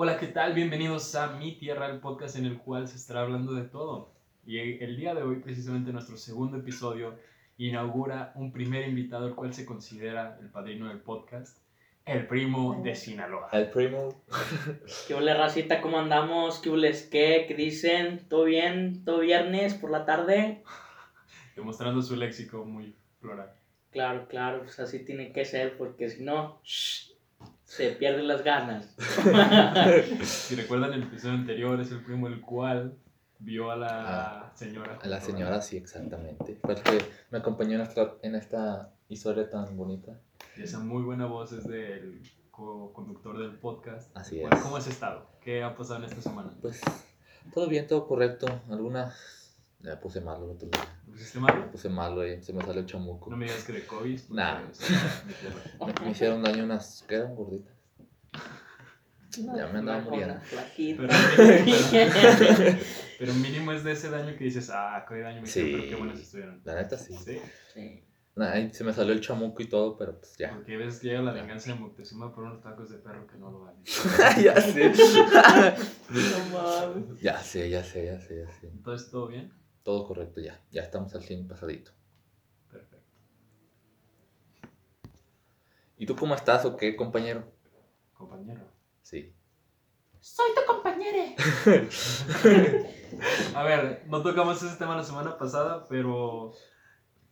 Hola, ¿qué tal? Bienvenidos a Mi Tierra, el podcast en el cual se estará hablando de todo. Y el día de hoy, precisamente nuestro segundo episodio, inaugura un primer invitado, el cual se considera el padrino del podcast, el primo de Sinaloa. El primo. ¿Qué huele, racita? ¿Cómo andamos? ¿Qué hules qué? ¿Qué dicen? ¿Todo bien? ¿Todo viernes por la tarde? Demostrando su léxico muy floral. Claro, claro, pues así tiene que ser, porque si no, shh, se pierden las ganas. Si recuerdan el episodio anterior, es el primo el cual vio a la señora. A la señora, sí, exactamente. Fue el que me acompañó en esta, en esta historia tan bonita. Y esa muy buena voz es del co-conductor del podcast. Así Bueno, es. ¿Cómo has estado? ¿Qué ha pasado en esta semana? Pues todo bien, todo correcto. Algunas. Me puse malo el otro día. ¿Lo pusiste mal? Me puse malo, eh. se me salió el chamuco. No me digas que de COVID. porque Nah. Me, me hicieron daño unas. ¿Qué eran gorditas? Ya me andaba muriendo. Pero mínimo, pero mínimo es de ese daño que dices, ah, qué daño me Sí. hicieron, pero qué buenas estuvieron. La neta sí. Sí, Sí. Nah, se me salió el chamuco y todo, pero pues ya. porque ves que llega la venganza de Moctezuma por unos tacos de perro que no lo valen. ya sé. No mames. ya sé, ya sé, ya sé, ya sé. Entonces, ¿todo bien? Todo correcto ya. Ya estamos al 100 pasadito. Perfecto. ¿Y tú cómo estás o qué, compañero? Compañero. Sí. Soy tu compañero. A ver, no tocamos ese tema la semana pasada, pero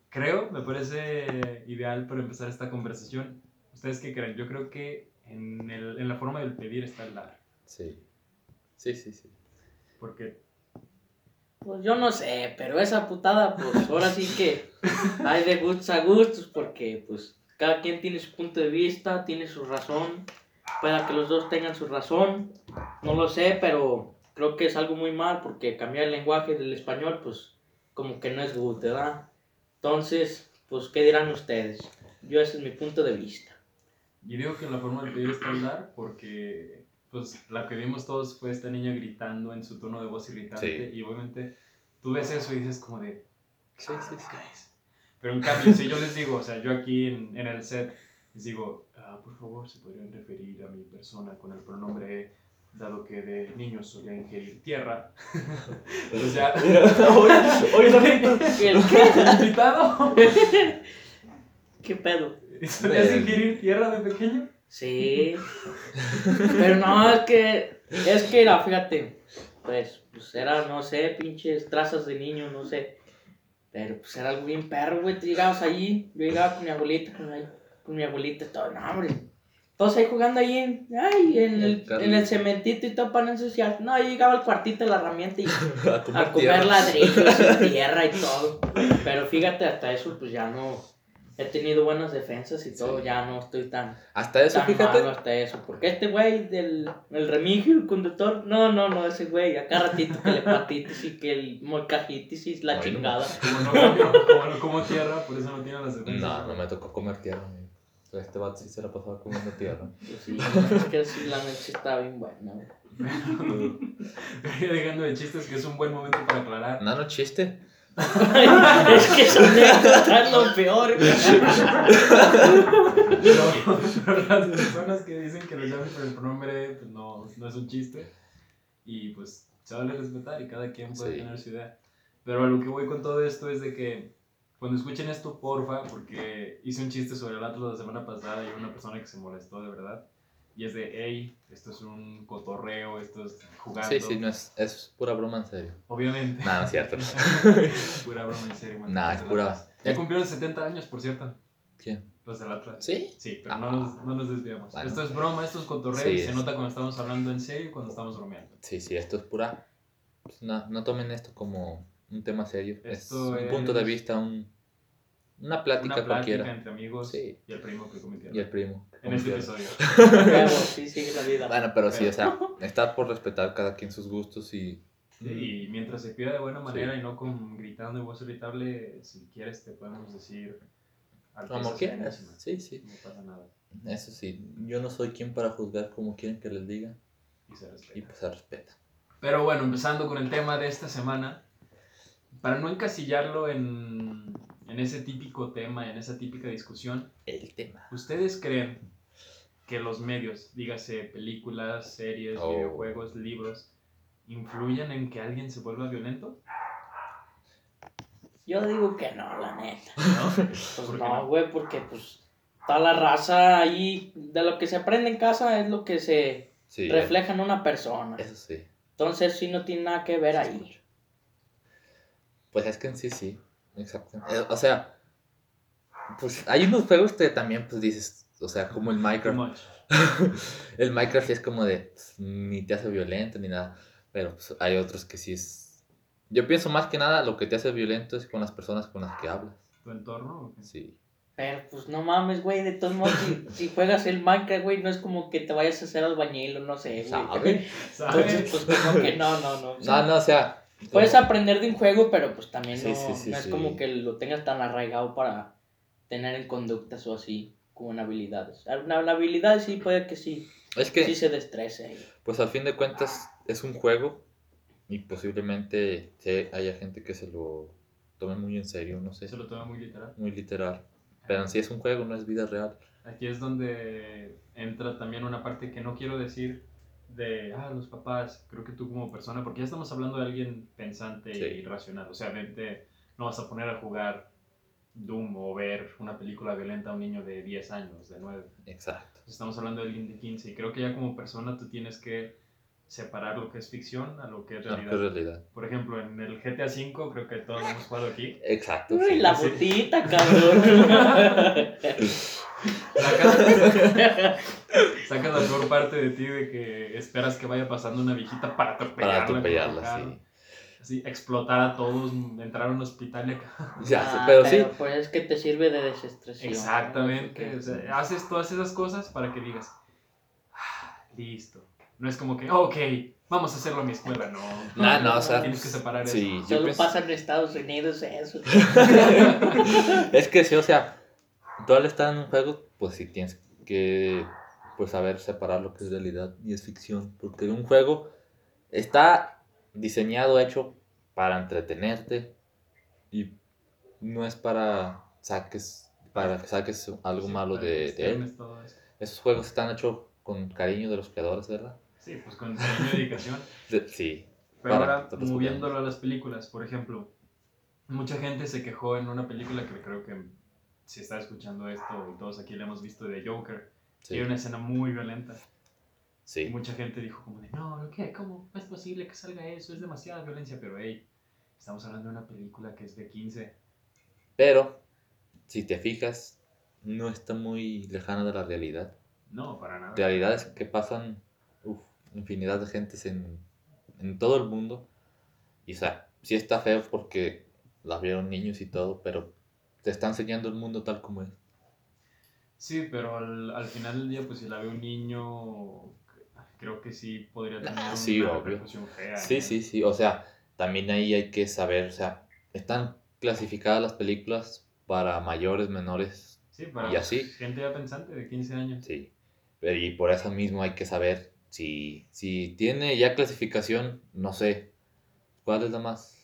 creo, me parece ideal para empezar esta conversación. ¿Ustedes qué creen? Yo creo que en, el, en la forma del pedir está el dar. Sí. Sí, sí, sí. Porque Pues yo no sé, pero esa putada, pues ahora sí que hay de gustos a gustos, porque pues cada quien tiene su punto de vista, tiene su razón. Pueda que los dos tengan su razón, no lo sé, pero creo que es algo muy mal, porque cambiar el lenguaje del español, pues como que no es good, ¿verdad? Entonces, pues, ¿qué dirán ustedes? Yo ese es mi punto de vista. Yo digo que la forma de pedir está el dar porque pues la que vimos todos fue esta niña gritando en su tono de voz irritante Sí. y obviamente tú ves eso y dices como de Sí, sí, sí. "Guys". pero en cambio si yo les digo o sea yo aquí en, en el set les digo "Ah, por favor se podrían referir a mi persona con el pronombre dado que de niño solía ingerir tierra oye, ¿Qué, ¿el invitado ¿Qué pedo? solías ingerir tierra de pequeño Sí. Pero no, es que. Es que era, fíjate. Pues, pues era, no sé, pinches trazas de niño, no sé. Pero pues era algo bien perro, güey. Llegabas allí, yo llegaba con mi abuelita, con, mi- con mi abuelita, todo, no, hombre. Todos ahí jugando ahí en, ay, en, el, en el cementito y todo para no ensuciar. No, yo llegaba al cuartito de la herramienta y a comer, a comer ladrillos y tierra y todo. Pero fíjate, hasta eso, pues ya no. He tenido buenas defensas y todo, Sí. ya no estoy tan Hasta eso, tan fíjate. malo hasta eso. Porque este güey del el remigio, el conductor, no, no, no, ese güey, acá ratito que la hepatitis y que el molcajitis y la no. chingada. como no, como, como no como tierra por eso no tiene las defensas No, no me tocó comer tierra. amigo. Este vato sí se la pasaba comiendo tierra. Pues sí, es que sí, la noche está bien buena. dejando de chistes, que es un buen momento para aclarar. No, no chiste. Es que esa anécdota es lo peor. Pero, pero las personas que dicen que lo llamen por el pronombre, pues no, no es un chiste. Y pues se vale respetar y cada quien puede Sí. tener su idea. Pero a lo que voy con todo esto es de que cuando escuchen esto, porfa, porque hice un chiste sobre el Atlas la semana pasada y una persona que se molestó de verdad. Y es de, hey, esto es un cotorreo, esto es jugando. Sí, sí, no es, es pura broma en serio. Obviamente. No, no es cierto. pura broma en serio. Los es pura-. Ya cumplieron 70 años, por cierto, ¿Quién? los del Atlas. ¿Sí? Sí, pero Ah. no, nos, no nos desviamos. Bueno. Esto es broma, esto es cotorreo Sí, y se es. nota cuando estamos hablando en serio y cuando estamos bromeando. Sí, sí, esto es pura. pues, no, no tomen esto como un tema serio. Esto es un punto de es- vista, un, una plática Una plática cualquiera. entre amigos Sí. y el primo que cometió. Y el primo. En este episodio. Sí, sigue la vida. Bueno, pero sí, o sea, está por respetar cada quien sus gustos y. Sí, y mientras se pida de buena manera Sí. y no con gritando y voz irritable, si quieres te podemos decir Como quieras. Sí, sí. No pasa nada. Eso sí, yo no soy quien para juzgar como quieren que les diga. Y se respeta. Y pues se respeta. Pero bueno, empezando con el tema de esta semana, para no encasillarlo en, en ese típico tema, en esa típica discusión, El tema. ¿ustedes creen que los medios, dígase películas, series, Oh. videojuegos, libros, influyen en que alguien se vuelva violento? Yo digo que no, la neta. ¿No? Pues ¿Por qué no, güey, porque pues toda la raza ahí, de lo que se aprende en casa es lo que se Sí, refleja en una persona. eso sí. Entonces sí no tiene nada que ver ahí. Pues es que en sí, sí. Exacto. Eh, O sea, pues hay unos juegos que también, pues dices, o sea, como el Minecraft. el Minecraft sí es como de, pues, ni te hace violento ni nada. Pero pues, hay otros que sí es. Yo pienso más que nada lo que te hace violento es con las personas con las que hablas. ¿Tu entorno? o qué? Sí. Pero pues no mames, güey, de todos modos, si, si juegas el Minecraft, güey, no es como que te vayas a hacer albañil o no sé, güey. ¿Sabe? Pues como que no, no, no. o sea, No, no, o sea. Puedes aprender de un juego, pero pues también Sí, no, sí, sí, no es sí. como que lo tengas tan arraigado para tener en conductas o así, como en habilidades. Una, la habilidad sí puede que sí, Es que, sí se destrece. ahí. pues al fin de cuentas, es un juego y posiblemente sí haya gente que se lo tome muy en serio, no sé, Se lo toma muy literal. muy literal. Pero en sí es un juego, no es vida real. Aquí es donde entra también una parte que no quiero decir de, ah, los papás, creo que tú como persona, porque ya estamos hablando de alguien pensante Sí. y racional, o sea, de, de- no vas a poner a jugar Doom o ver una película violenta a un niño de 10 años, de 9. Exacto. Estamos hablando de alguien de 15 y creo que ya como persona tú tienes que separar lo que es ficción a lo que es No, realidad. realidad. Por ejemplo, en el GTA V, creo que todos lo hemos jugado aquí. Exacto. Uy, sí. la sí. botita, cabrón. Sacas, sacas la peor parte de ti de que esperas que vaya pasando una viejita para atropellarla. Para atropellarla, sí. Así, explotar a todos, entrar a un hospital y acá. Ya, Ah, pero sí. Pues es que te sirve de desestresión. Exactamente. ¿no? O sea, haces todas esas cosas para que digas, "Ah, listo. No es como que, ok, vamos a hacerlo en mi escuela. No, No, no, o sea, Tienes que separar Sí, eso. yo Solo pienso- pasa en Estados Unidos eso. es que sí, o sea, tú al estar en un juego, pues sí tienes que pues saber separar lo que es realidad y es ficción. Porque un juego está diseñado, hecho para entretenerte y no es para saques para que saques algo Sí, malo de, de él. Esos juegos están hechos con cariño de los creadores, ¿verdad? Sí, pues con cariño y dedicación. De- sí. Pero ahora, moviéndolo a las películas, por ejemplo, mucha gente se quejó en una película que creo que si está escuchando esto todos aquí la hemos visto de Joker, Sí. tiene una escena muy violenta. Y sí. mucha gente dijo como de, no, ¿qué? ¿Cómo es posible que salga eso? Es demasiada violencia, pero hey, estamos hablando de una película que es de 15. Pero, si te fijas, no está muy lejana de la realidad. No, para nada. realidades que pasan uf, infinidad de gentes en, en todo el mundo. Y o sea, sí está feo porque las vieron niños y todo, pero te está enseñando el mundo tal como es. Sí, pero al, al final del día, pues si la ve un niño, creo que sí podría tener Ah, una sí, repercusión fea. Sí, ¿eh? sí, sí. O sea, también ahí hay que saber, o sea, están clasificadas las películas para mayores, menores, Sí, para Y así. gente ya pensante de 15 años. sí. Pero y por eso mismo hay que saber si, si tiene ya clasificación, no sé, ¿cuál es la más,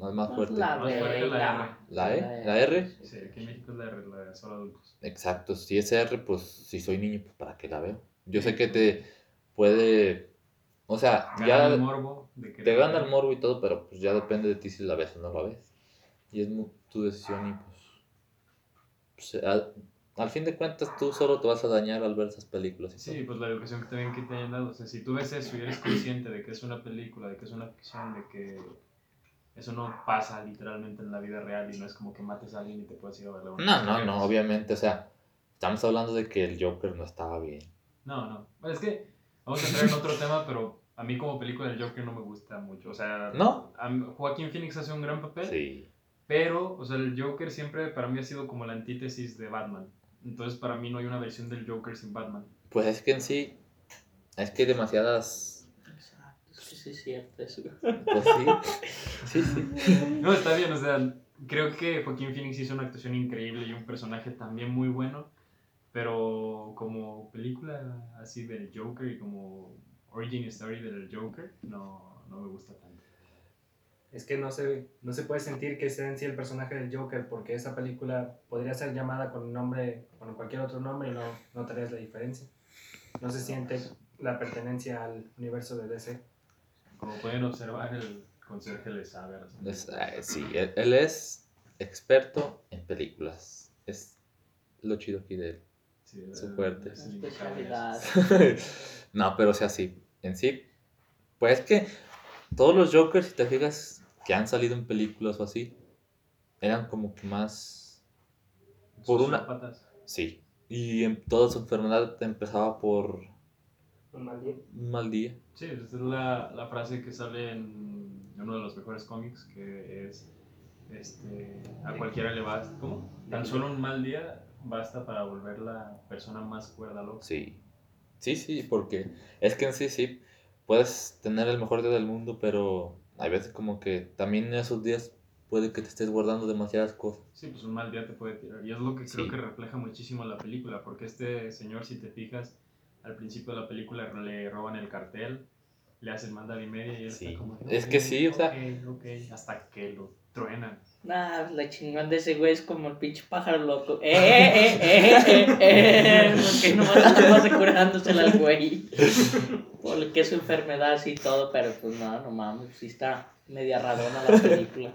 más, más Pues fuerte? la Más fuerte la la, ¿La E? ¿La R? Sí, aquí en México es la, R, la de solo adultos. Exacto, si es R, pues si soy niño, pues para qué la veo. Yo sé que te puede, o sea, Gana ya el morbo de que te gana el morbo y todo, pero pues ya depende de ti si la ves o no la ves. Y es tu decisión y pues, pues, al, al fin de cuentas tú solo te vas a dañar al ver esas películas. Y Sí, todo. pues la educación que también que te hayan dado. O sea, si tú ves eso y eres consciente de que es una película, de que es una ficción, de que eso no pasa literalmente en la vida real y no es como que mates a alguien y te puedes ir a verla. No, no, no, obviamente, o sea, estamos hablando de que el Joker no estaba bien. No, no. Bueno, es que vamos a entrar en otro tema, pero a mí como película el Joker no me gusta mucho. O sea, ¿No? Joaquín Phoenix hace un gran papel, Sí. pero, o sea, el Joker siempre para mí ha sido como la antítesis de Batman. Entonces, para mí no hay una versión del Joker sin Batman. Pues es que en sí, es que hay demasiadas... Sí es cierto eso. Pues sí, sí, sí. No, está bien, o sea, creo que Joaquín Phoenix hizo una actuación increíble y un personaje también muy bueno, pero como película así del Joker y como origin story del Joker, no, no me gusta tanto. Es que no se, no se puede sentir que sea en sí el personaje del Joker porque esa película podría ser llamada con un nombre, con cualquier otro nombre y no, no tarías la diferencia. no se siente la pertenencia al universo de DC. Como pueden observar, el conserje le sabe a las Es- eh, sí, él, él es experto en películas. Es lo chido aquí de él. Sí, su el- fuerte. el no, pero o sea, sí. En sí, pues es que todos los Jokers, si te fijas, que han salido en películas o así, eran como que más. Por una-. Sí. Y en toda su enfermedad empezaba por Un mal día. un mal día. Sí, esa es la, la frase que sale en uno de los mejores cómics, que es, este, a cualquiera le basta, ¿cómo? Tan solo un mal día basta para volver la persona más cuerda loca. Sí. Sí, sí, porque es que en sí, sí, puedes tener el mejor día del mundo, pero hay veces como que también en esos días puede que te estés guardando demasiadas cosas. Sí, pues un mal día te puede tirar. Y es lo que creo Sí. que refleja muchísimo la película, porque este señor, si te fijas, al principio de la película le roban el cartel, le hacen manda y media y él Sí. está como... Es que sí, o sea- Ok, ok, hasta que lo truenan. Nah, la chingón de ese güey es como el pinche pájaro loco. ¡Eh, eh, eh, eh, eh! Porque nomás está curándosela al güey. Porque es su enfermedad así y todo, pero pues no, no mames, sí está media radona la película.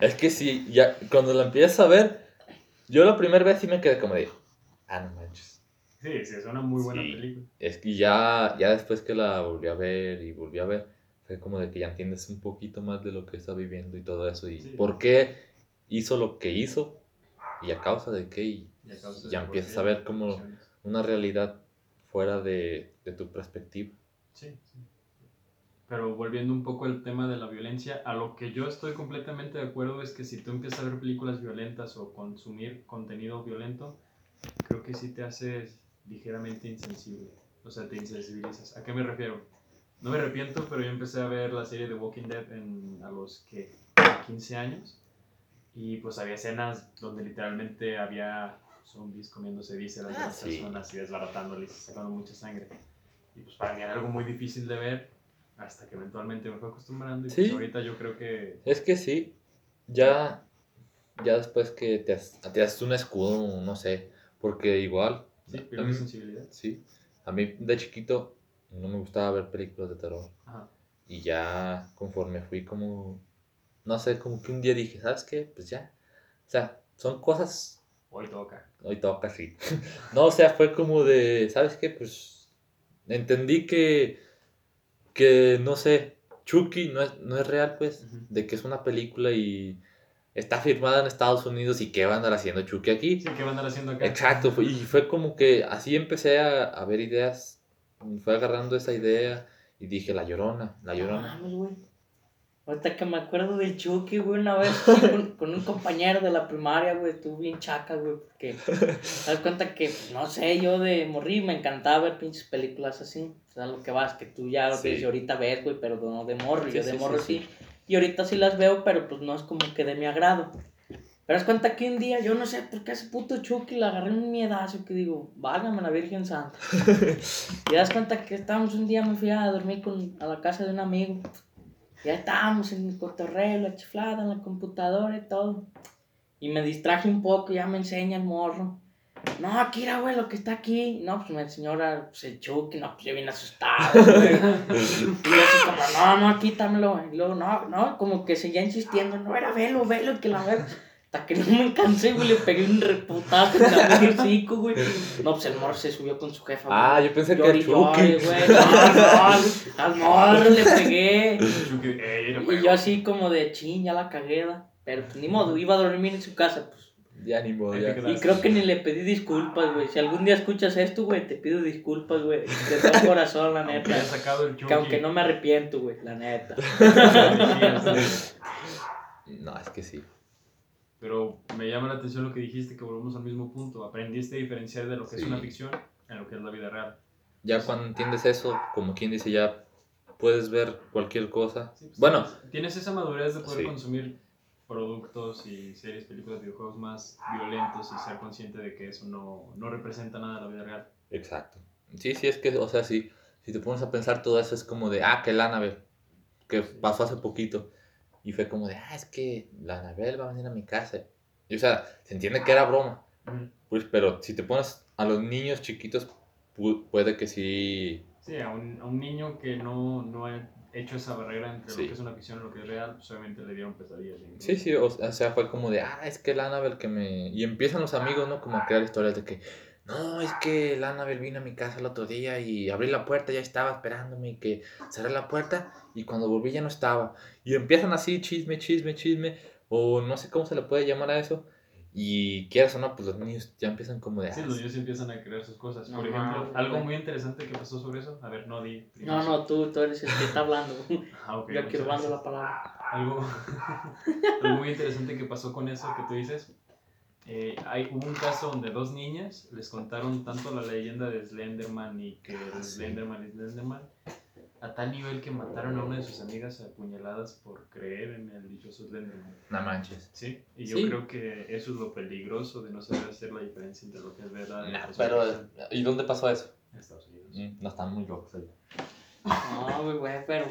Es que sí, ya cuando la empiezas a ver, yo la primera vez sí me quedé como de, ah, no manches. Sí, sí, es una muy buena Sí. película. Es que ya, ya después que la volví a ver y volví a ver, fue como de que ya entiendes un poquito más de lo que está viviendo y todo eso y Sí. por qué hizo lo que hizo y a causa de qué y de ya empiezas a ver como una realidad fuera de, de tu perspectiva. Sí, sí. Pero volviendo un poco al tema de la violencia, a lo que yo estoy completamente de acuerdo es que si tú empiezas a ver películas violentas o consumir contenido violento, creo que sí te haces ligeramente insensible. O sea, te insensibilizas. ¿A qué me refiero? No me arrepiento, pero yo empecé a ver la serie de Walking Dead en, a los que 15 años. Y pues había escenas donde literalmente había zombies comiéndose vísceras de Ah, las sí. personas y desbaratándoles y sacando mucha sangre. Y pues para mí era algo muy difícil de ver hasta que eventualmente me fue acostumbrando. Y Sí. pues ahorita yo creo que Es que sí, ya, ya después que te, te haces un escudo, no sé, porque igual, sí, a pierde mí- sensibilidad. sí, a mí de chiquito no me gustaba ver películas de terror. Ajá. Y ya conforme fui como, no sé, como que un día dije, ¿sabes qué? Pues ya. O sea, son cosas, Hoy toca. hoy toca así. no, o sea, fue como de, ¿sabes qué? Pues entendí que, que no sé, Chucky no es, no es real, pues, de que es una película y está firmada en Estados Unidos y qué van a andar haciendo Chucky aquí. Sí, ¿qué van a andar haciendo acá? Exacto, fue- y fue como que así empecé a, a ver ideas, fue agarrando esa idea y dije, la llorona, la llorona. mames, güey. Ahorita que me acuerdo del Chucky, güey, una vez con, con un compañero de la primaria, güey, estuve bien chaca, güey, porque te das cuenta que, no sé, yo de morir me encantaba ver pinches películas así. O sea, lo que vas, que tú ya Sí. desde ahorita ves, güey, pero no de morro, Sí, yo de sí, morro sí, sí, Y ahorita sí las veo, pero pues no es como que de mi agrado. Pero das cuenta que un día, yo no sé por qué ese puto Chucky le agarré un miedazo que digo, válgame la Virgen Santa. y das cuenta que estábamos un día, me fui a dormir con, a la casa de un amigo. Ya estábamos en el cotorreo, la chiflada, en la computadora y todo. Y me distraje un poco, ya me enseña el morro. No, aquí era, güey, lo que está aquí. No, pues me enseñó era, pues, el Chucky, no, pues yo vine asustado, güey. y yo así como, no, no, quítamelo. Y luego, no, no, como que seguía insistiendo, no, era velo, velo, que la veo. Hasta que no me cansé, güey, le pegué un reputazo en el hocico, güey. No, pues el morro se subió con su jefa, güey. Ah, yo pensé que era Chucky. güey. No, no, al morro le pegué. Y yo así como de chin, ya la cagué. Pero pues ni modo, iba a dormir en su casa, pues. Ya ni modo, ya. Y creo que ni le pedí disculpas, güey. Si algún día escuchas esto, güey, te pido disculpas, güey. De todo corazón, la Aunque neta. haya sacado el. Que aunque no me arrepiento, güey, la neta. No, es que sí. Pero me llama la atención lo que dijiste, que volvemos al mismo punto. Aprendiste a diferenciar de lo que es Sí. una ficción en lo que es la vida real. Ya cuando entiendes eso, como quien dice, ya puedes ver cualquier cosa. Sí, pues, Bueno, tienes- Tienes esa madurez de poder Sí. consumir productos y series, películas, videojuegos más violentos y ser consciente de que eso no, no representa nada de la vida real. exacto. Sí, sí, es que, o sea, sí. Si te pones a pensar todo eso, es como de, ah, que la nave, que pasó hace poquito. Y fue como de, ah, es que la Anabel va a venir a mi casa. Y, o sea, se entiende que era broma. Pues, pero si te pones a los niños chiquitos, pu- puede que sí. Sí, a un, a un niño que no, no hecho esa barrera entre Sí. lo que es una ficción y lo que es real, pues obviamente le dieron pesadillas. ¿sí? Sí, o sea, fue como de, ah, es que el Annabelle que me... Y empiezan los amigos, ¿no? Como a crear historias de que, no, es que el Annabelle vino a mi casa el otro día y abrí la puerta, ya estaba esperándome y que cerré la puerta y cuando volví ya no estaba. Y empiezan así, chisme, chisme, chisme, o no sé cómo se le puede llamar a eso. Y quieras o no, pues los niños ya empiezan como de... Sí, "Ah, los niños empiezan a creer sus cosas. No Por ejemplo, mames, algo muy interesante que pasó sobre eso. A ver, no di. No, no, tú, tú eres el que está hablando. Ah, ok, Yo robando gracias. la palabra. Algo, algo muy interesante que pasó con eso que tú dices. eh, hay, hubo un caso donde dos niñas les contaron tanto la leyenda de Slenderman y que sí. Slenderman y Slenderman a tal nivel que mataron a una de sus amigas a puñaladas por creer en el dichoso Slenderman. No manches. Sí, y yo Sí. creo que eso es lo peligroso de no saber hacer la diferencia entre lo que es verdad y lo Nah, que es pero, ¿y dónde pasó eso? en Estados Unidos. Mm, No están muy locos ahí. No, güey, güey, pero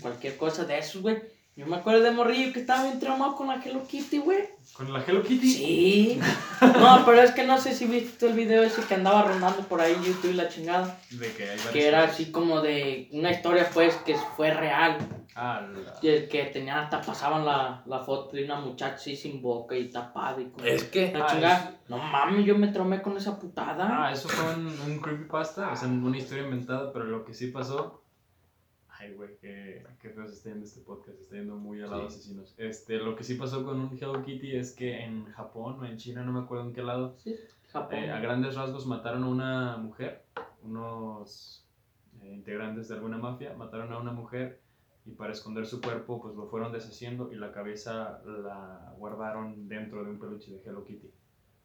cualquier cosa de esos, güey. Yo me acuerdo de Morrillo que estaba bien traumado con la Hello Kitty, güey. ¿Con la Hello Kitty? Sí. No, pero es que no sé si viste el video ese que andaba rondando por ahí YouTube y la chingada. De que hay varias Que era así como de una historia, pues, que fue real. Ah, la- Y el que tenía, hasta pasaban la, la foto de una muchacha así sin boca y tapada y con Es que... la Ah, chingada. No mames, yo me traumé con esa putada. Ah, eso fue un, un creepypasta, o sea, una historia inventada, pero lo que sí pasó. Ay, güey, qué, qué feo se está yendo este podcast, se está yendo muy al lado Sí. asesinos. Este, lo que sí pasó con un Hello Kitty es que en Japón o en China, no me acuerdo en qué lado, Sí, Japón. eh, a grandes rasgos mataron a una mujer, unos eh, integrantes de alguna mafia, mataron a una mujer y para esconder su cuerpo, pues lo fueron deshaciendo y la cabeza la guardaron dentro de un peluche de Hello Kitty.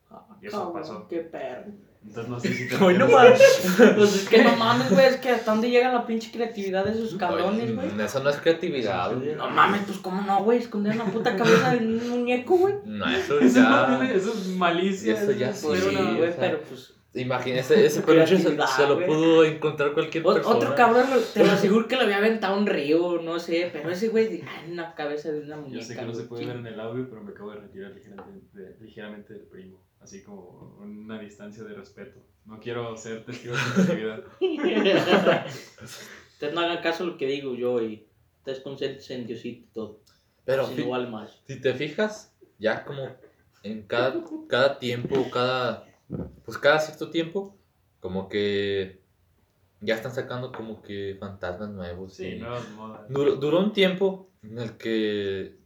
Ah, y eso cabrón, pasó. Qué perro. Entonces no sé si te Ay, no refieres- Pues es que no mames, güey, es que hasta dónde llega la pinche creatividad de esos cabrones, güey. Mm, Eso no es creatividad, güey. No mames, pues cómo no, güey, esconder una puta cabeza de un muñeco, güey. No, eso Eso, ya... eso es malicia. Eso ya es sí, o sea, pero pues. Imagínese, ese peluche se, lo pudo encontrar cualquier O- persona. otro cabrón, te lo aseguro que lo había aventado a un río, no sé, pero ese güey, ay, una cabeza de una muñeca. Yo sé que no se puede ver en el audio, pero me acabo de retirar ligeramente, de- ligeramente del primo. Así como una distancia de respeto. No quiero ser testigo de su actividad. Ustedes no hagan caso a lo que digo yo y ustedes concéntrense en Diosito y todo. Pero si no vale más. si te fijas, ya como en cada, cada tiempo, cada, pues cada cierto tiempo, como que ya están sacando como que fantasmas nuevos. Sí, y- nuevas modas. Duró, duró un tiempo en el que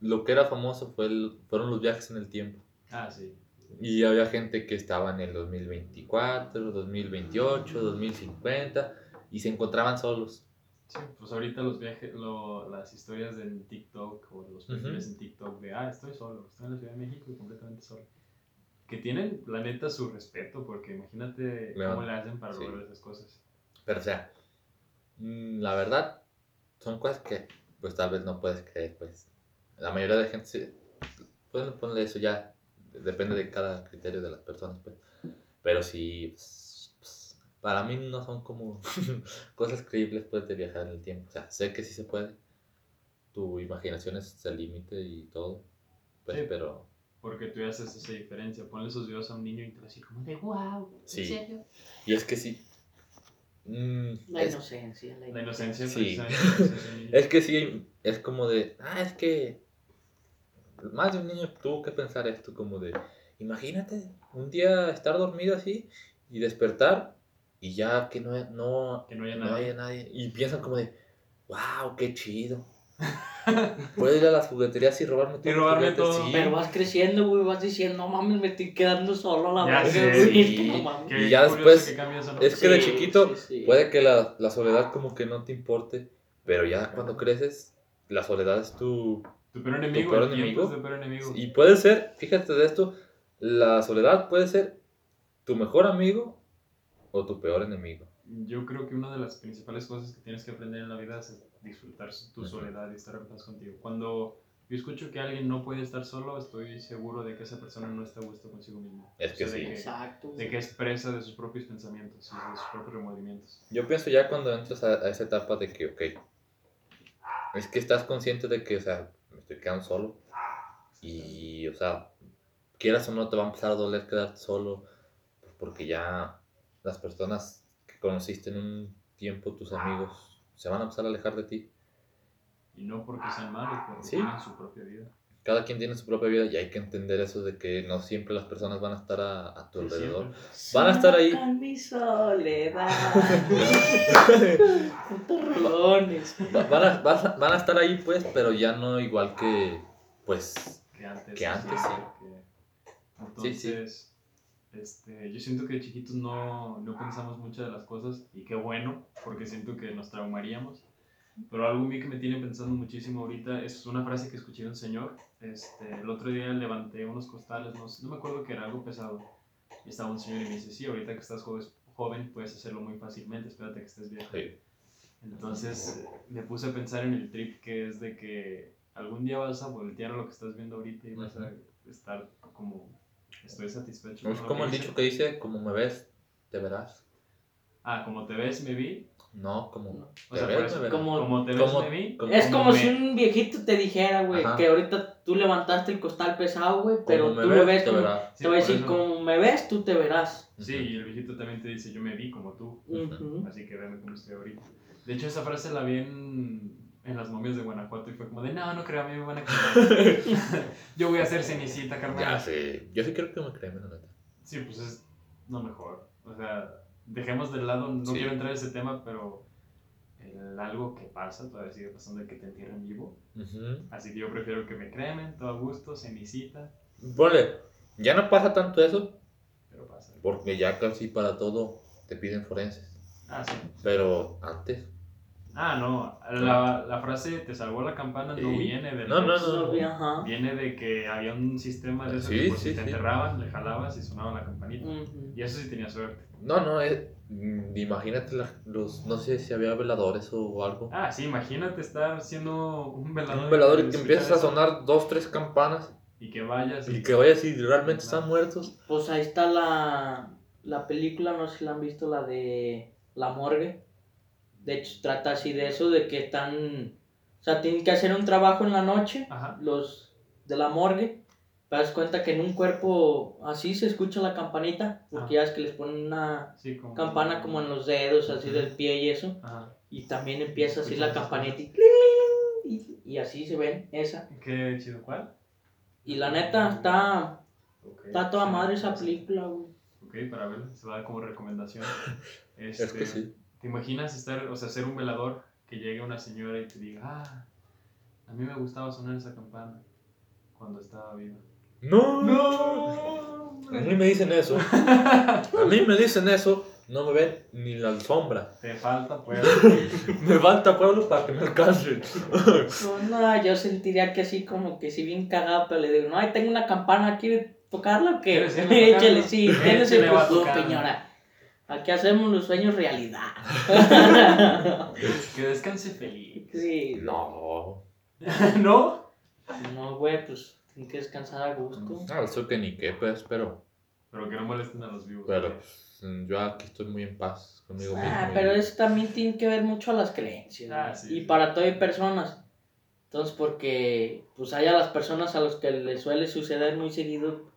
lo que era famoso fue el- fueron los viajes en el tiempo. Ah, sí. Y había gente que estaba en el 2024, 2028, 2050 y se encontraban solos. Sí, pues ahorita los viajes, lo- las historias en TikTok o los perfiles en TikTok de, ah, estoy solo, estoy en la Ciudad de México y completamente solo. Que tienen, la neta, su respeto, porque imagínate León. cómo le hacen para Sí. lograr esas cosas. Pero o sea, mm, la verdad, son cosas que pues tal vez no puedes creer, pues. La mayoría de gente, sí, pueden ponerle eso ya, depende de cada criterio de las personas, pues. Pero sí, pues, pues, para mí no son como cosas creíbles, pues, de viajar en el tiempo. O sea, sé que sí se puede. Tu imaginación es el límite y todo. Pues, Sí. pero Porque tú ya haces esa diferencia. Ponle esos videos a un niño y te va a decir como de, wow, Sí. ¿En serio? Y es que sí. mm, La es, inocencia, la inocencia Sí. la inocencia niño. es que sí, es como de. Ah, es que. Más de un niño tuvo que pensar esto, como de. Imagínate un día estar dormido así y despertar y ya que no, no, Que no haya no nadie. haya nadie. Y piensan como de. ¡Wow! ¡Qué chido! Puedo ir a las jugueterías y robarme todos los robarme juguetes, todo. sí. Pero vas creciendo, güey, vas diciendo, no mames, me estoy quedando solo a la Ya verga, sí. no Y ya después. Es que de chiquito sí, sí. puede que la, la soledad como que no te importe, pero ya cuando creces, la soledad es tu... Tu peor enemigo, peor el tiempo enemigo. es tu peor enemigo. Y puede ser, fíjate de esto, la soledad puede ser tu mejor amigo o tu peor enemigo. Yo creo que una de las principales cosas que tienes que aprender en la vida es disfrutar tu Ujú. soledad y estar en paz contigo. Cuando yo escucho que alguien no puede estar solo, estoy seguro de que esa persona no está a gusto consigo mismo. Es que O sea, de sí. Exacto. De que es presa de sus propios pensamientos y de sus propios remordimientos. Yo pienso ya cuando entras a, a esa etapa de que, ok, es que estás consciente de que, o sea, estoy quedando solo y, o sea, quieras o no, te va a empezar a doler quedarte solo pues, porque ya las personas que conociste en un tiempo, tus amigos, se van a empezar a alejar de ti. Y no porque sean malos, porque Sí. tienen su propia vida. Cada quien tiene su propia vida y hay que entender eso de que no siempre las personas van a estar a, a tu alrededor. siempre. Van a estar ahí. Con mi soledad. Van a, van a- van a estar ahí, pues, pero ya no igual que, pues, que antes. Que antes, sí. porque- Sí, sí. Entonces, Este, yo siento que de chiquitos no, no pensamos mucho de las cosas y qué bueno, porque siento que nos traumaríamos. Pero algo a mí que me tiene pensando muchísimo ahorita es una frase que escuché de un señor. Este, el otro día levanté unos costales, no, sé- no me acuerdo que era algo pesado. Y estaba un señor y me dice, sí, ahorita que estás joven, joven puedes hacerlo muy fácilmente, espérate que estés viejo. Sí. Entonces me puse a pensar en el trip que es de que algún día vas a voltear a lo que estás viendo ahorita y vas a estar como, estoy satisfecho. Es como el dicho que dice, como me ves, te verás. Ah, como te ves, me vi. No, como No. O te sea, ves, me verás. como- Como te ves, como- me vi. como- Es como si un viejito te dijera, güey, que ahorita tú levantaste el costal pesado, güey, pero Como me tú ves, me ves te como... te voy a decir, eso. como me ves, tú te verás. Sí, y el viejito también te dice, yo me vi como tú. Ujú. Así que veme cómo estoy ahorita. De hecho, esa frase la vi en, en las momias de Guanajuato y fue como de, no, no creo, a mí me van a creer. yo voy a ser cenicita, carnal. Ya sé. Yo sí quiero que me crean, la neta. Sí, pues es lo mejor. O sea, dejemos de lado, no Sí. quiero entrar en ese tema, pero el algo que pasa todavía sigue pasando de que te entierren vivo. Ujú. Así que yo prefiero que me cremen, todo a gusto, cenicita, Ponle, ya no pasa tanto eso, pero pasa. porque ya casi para todo te piden forenses. Ah, sí. Pero antes, Ah, no, la, la frase te salvó la campana no Sí. viene de No, no, no. Ajá. Viene de que había un sistema de eso Sí, que por sí, si te sí. enterraban, le jalabas y sonaba la campanita. Ujú. Y eso sí tenía suerte. no, no, es, mm, imagínate la- los, no sé si había veladores o algo. Ah, sí, imagínate estar siendo un velador. Un velador y que escuchar empiezas a eso sonar dos, tres campanas Y que vayas y que vayas y realmente están muertos. Pues ahí está la, la película, no sé si la han visto, la de La Morgue. De hecho, trata así de eso, de que están... O sea, tienen que hacer un trabajo en la noche, Ajá. los de la morgue. Te das cuenta que en un cuerpo así se escucha la campanita, porque ya es que les ponen una Sí, como... campana como en los dedos, así del pie y eso. Ajá. Y también empieza así la campanita y, y, y así se ven esa. Qué chido, ¿cuál? Y la neta, está, Ok. está toda Sí, madre esa sí. película, güey. Ok, para ver, se va a dar como recomendación. Este, Es que sí. ¿Te imaginas estar, o sea, ser un velador que llegue una señora y te diga, ah, a mí me gustaba sonar esa campana cuando estaba viva? No, ¡No! A mí me dicen eso. A mí me dicen eso. No me ven ni la sombra. Te falta, pues. Me falta pueblo para que me alcancen. No, no, yo sentiría que así como que si bien cagado, pero le digo, no, ahí tengo una campana, ¿quiere tocarla o qué? ¿Quieres irle a Échale, sí, pues, tocar. señora. Aquí hacemos los sueños realidad. que descanse feliz. sí, No. ¿No? no, güey, pues tiene que descansar a gusto. Ah, eso que ni qué, pues, pero. Pero que no molesten a los vivos. Pero pues, yo aquí estoy muy en paz conmigo mismo. Ah, pero eso también tiene que ver mucho a las creencias. Ah, sí, y sí. para todo hay personas. Entonces, porque pues hay a las personas a los que les suele suceder muy seguido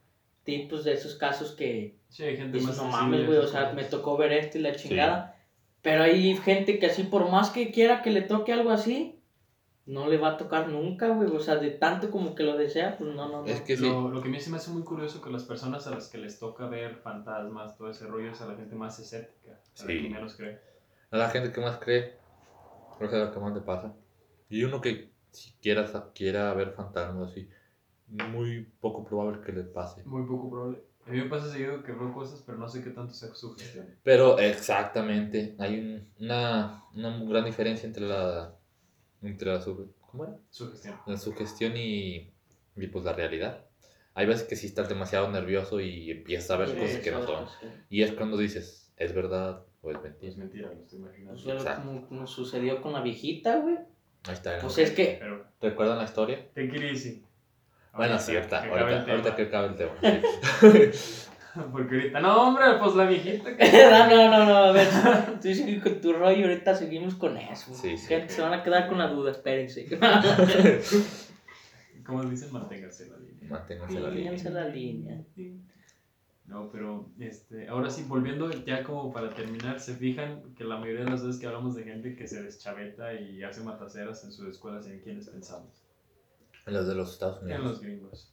tipos de esos casos que Sí, hay gente dices, más no mames, a güey, o sea, me tocó ver esto y la chingada. Pero hay gente que así, por más que quiera que le toque algo así, no le va a tocar nunca, güey. O sea, de tanto como que lo desea, pues no, no, no. Es que sí. Lo, lo que a mí se me hace muy curioso que las personas a las que les toca ver fantasmas, todo ese rollo, es a la gente más escéptica, a la Sí. que menos cree. A la gente que más cree, o sea, lo que más le pasa. Y uno que si quiera, quiera ver fantasmas así, muy poco probable que le pase. Muy poco probable. A mí me pasa seguido que veo cosas, pero no sé qué tanto sea sugestión. Pero exactamente, hay un- una, una gran diferencia entre la, entre la, su- ¿cómo era? Sugestión. la sugestión y, y pues la realidad. Hay veces que sí estás demasiado nervioso y empiezas a ver Sí, cosas que no son. sí. Y es cuando dices, ¿es verdad o es Es mentira? mentira, lo estoy imaginando. Pues, como, como sucedió con la viejita, güey. Ahí está. Pues es que Pero, ¿Recuerdan la historia? it easy. Bueno, Ahorita, acabe Ahorita, ahorita que acabe el tema. sí. Porque ahorita, no, hombre, pues la viejita. que- no, no, no, no, a ver, tú sigue con tu rollo, ahorita seguimos con eso. Sí, sí, Gente, se van a quedar con la duda, espérense. Como dicen, manténgase en la línea. Manténganse la línea. Fíjense la línea. No, pero este, ahora sí, volviendo ya como para terminar, se fijan que la mayoría de las veces que hablamos de gente que se deschaveta y hace mataceras en sus escuelas, ¿en quiénes pensamos? En los de los Estados En Unidos. los gringos.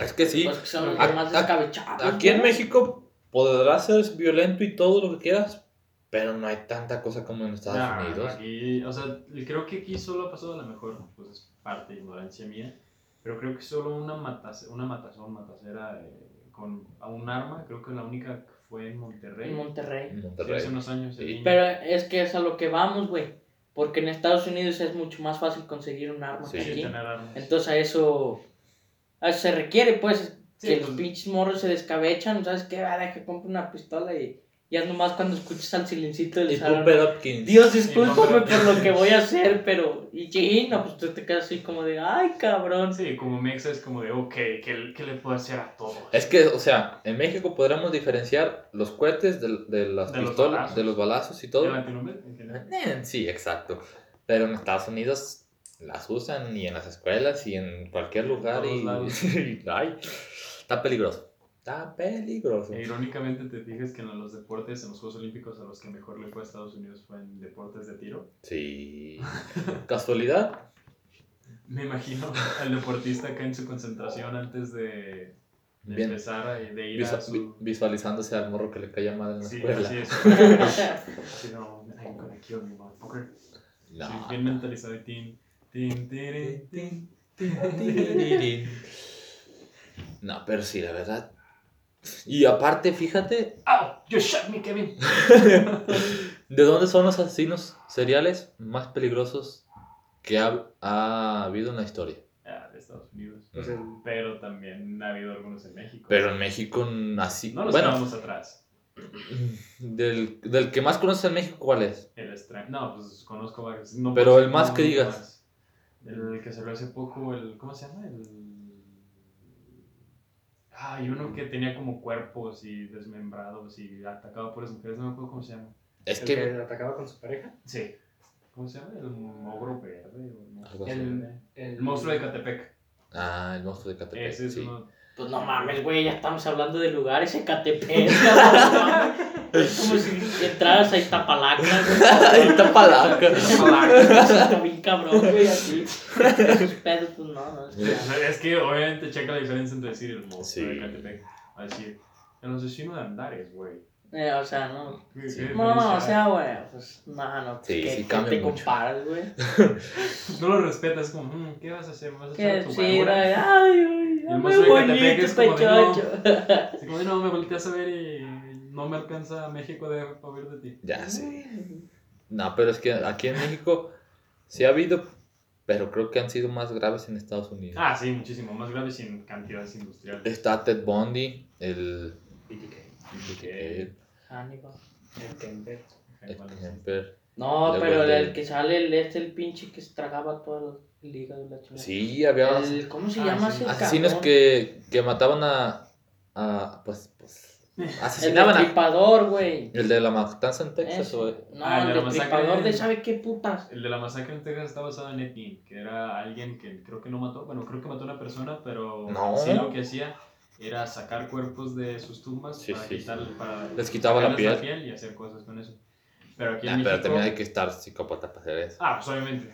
Es que sí. Pues que son los A- más descabechados. Aquí en. México podrás ser violento y todo lo que quieras, pero no hay tanta cosa como en Estados Nah, Unidos. aquí, o sea, creo que aquí solo ha pasado a lo mejor, pues es parte de ignorancia mía, pero creo que solo una, matace- una matazón, matacera eh, con a un arma, creo que la única fue en Monterrey. En Monterrey. En Sí, Monterrey. hace unos años. Sí. Pero es que es a lo que vamos, güey. Porque en Estados Unidos es mucho más fácil conseguir un arma Sí, que Sí, aquí. tener armas. Entonces a eso, a eso se requiere, pues, Sí, que pues- los pinches morros se descabechan, ¿sabes qué? Ah, deja que compre una pistola y ya nomás cuando escuchas al silencito del Y Kings. Dios, discúlpame por lo que voy a hacer, pero... Y sí, no, pues tú te quedas así como de, ay, cabrón. Sí, como Mexa es como de, ok, ¿qué, qué le puedo hacer a todo? Es que, o sea, en México podríamos diferenciar los cohetes de, de las De pistolas, de los balazos y ¿En todo. Latinoamérica? Eh, Sí, exacto. Pero en Estados Unidos las usan y en las escuelas y en cualquier lugar todos y, lados. y- ay, está peligroso. Está peligroso. E irónicamente te fijas que en los deportes, en los Juegos Olímpicos, a los que mejor le fue a Estados Unidos fue en deportes de tiro. Sí. ¿Casualidad? Me imagino al deportista acá en su concentración antes de, de Bien. empezar a, de ir a su... vi- visualizándose al morro que le caía mal en la Sí, escuela. así es. Sí, no, I'm gonna kill motherfucker. No. Sí, bien mentalizado y tin, tin, tirin, tin, tin, No, pero sí, la verdad. Y aparte, fíjate, ¡Au! You shot me, Kevin. ¿de dónde son los asesinos seriales más peligrosos que ha, ha habido en la historia? Ah, de Estados Unidos. Pues el- Pero también ha habido algunos en México. Pero en México, así. No nos bueno, atrás. del, del que más conoces en México, ¿cuál es? El extra... No, pues conozco varios. No Pero el más que digas. más. El que salió hace poco, el... ¿Cómo se llama? El... Ah, y uno que tenía como cuerpos y desmembrados y atacaba por las mujeres. No me acuerdo cómo se llama. Es el que. que atacaba con su pareja. Sí. ¿Cómo se llama? El mogro verde. El, El, el monstruo de Catepec. Ah, el monstruo de Catepec. Ese es sí. uno. Pues no mames, güey, ya estamos hablando de lugares en Catepec. Es como si entraras a Iztapalacra, Ahí güey. está palaca. Está bien cabrón, güey, así. Esos pedos, pues no, no. es que- Es que obviamente checa la diferencia entre decir el monstruo Sí. de Catepec. A decir, el asesino de Andares, güey. Eh, o sea, no. ¿Qué- Sí. No, no, o sea, güey, pues no, no. Sí, que, sí cambia te mucho. comparas, güey. No lo respetas, como, "Mm, ¿qué vas a hacer? ¿Vas a Que tu sí, basura?" güey, ay, ay, el muy monstruo de Catepec bonito, no. pechocho. Así como, no, me volteas a ver y no me alcanza México de oír de ti. Ya sí. No, pero es que aquí en México sí ha habido, pero creo que han sido más graves en Estados Unidos. Ah, sí, muchísimo. Más grave sin cantidades industriales. Está Ted Bundy, el. BTK. El, Hannibal. El Kemper. el Kemper. No, pero el el, de- que sale el, es el pinche que estragaba toda la liga de la chingada. Sí, había El- ¿Cómo se Ah, llama sí. ese asesinos cabrón? que, que mataban a. a pues, pues. El Asesinaban a. destripador, güey. El de la matanza en Texas, o. No, Ah, el el de la masacre destripador de en- sabe qué putas. El de la masacre en Texas está basado en Ed Gein, que era alguien que creo que no mató, bueno, creo que mató a una persona, pero No. sí lo que hacía era sacar cuerpos de sus tumbas Sí, para sí, quitar, para Les quitaba la sacarles piel. y hacer cosas con eso. Pero aquí en Ah, México... pero también hay que estar psicópata para hacer eso. Ah, pues obviamente.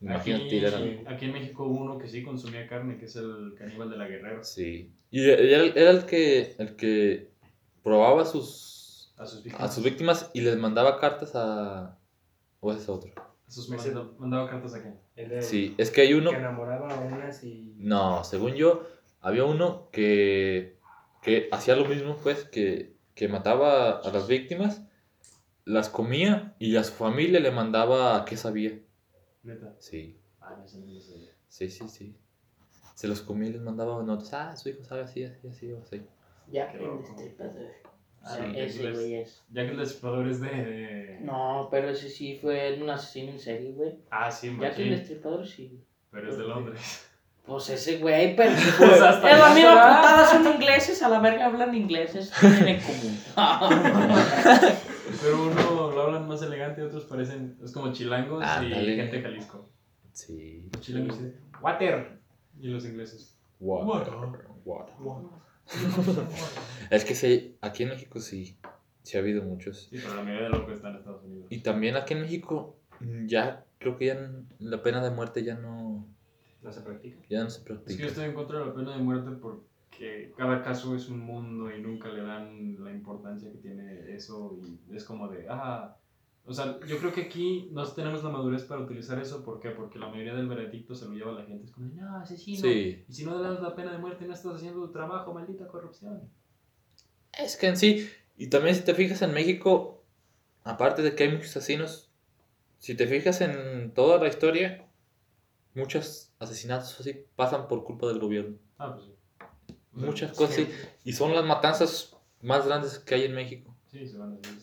Imagínate, Aquí, aquí en México hubo uno que sí consumía carne, que es el caníbal de la guerrera. Sí. Y era, era el que. el que probaba a sus. A sus víctimas. a sus víctimas y les mandaba cartas a. o ese es otro. A sus manda- mandaba cartas aquí. El de- Sí, es que hay uno. Que enamoraba a unas y. No, según yo, había uno que, que hacía lo mismo, pues, que, que mataba a las víctimas, las comía y a su familia le mandaba a qué sabía. Neta. Sí, Ah, no sé, no sé. sí, sí, sí. Se los comía y les mandaba notas. Ah, su hijo sabe así, así, así, o así. Ya Qué que el loco. destripador. Ah, Sí, ese güey es. Ya que el destripador es de... de- No, pero ese sí fue un asesino en serie, güey. Ah, sí, Ya que el destripador sí. pero es de Londres. Pues ese güey, pero. Pues hasta es la misma putada, son ingleses, a la verga hablan ingleses, tienen en común. Pero uno lo hablan más elegante y otros parecen... Es como chilangos y gente de Jalisco. Sí. Los chilangos dicen, water. Y los ingleses, Water. Water. Water. Es que sí, aquí en México sí, sí ha habido muchos. Sí, pero la mayoría de locos están en Estados Unidos. Y también aquí en México ya creo que ya la pena de muerte ya no, No se practica. ya no se Es que yo practica. estoy en contra de la pena de muerte porque cada caso es un mundo y nunca le dan la importancia que tiene eso y es como de, ah, o sea, yo creo que aquí no tenemos la madurez para utilizar eso, ¿por qué? Porque la mayoría del veredicto se lo lleva la gente, es como, no, asesino, Sí, y si no le das la pena de muerte no estás haciendo tu trabajo, maldita corrupción. es que en sí, y también si te fijas en México, aparte de que hay muchos asesinos, si te fijas en toda la historia, muchos asesinatos así pasan por culpa del gobierno. Ah, pues sí. Muchas cosas sí. Y son las matanzas más grandes que hay en México. Sí, se van a hacer.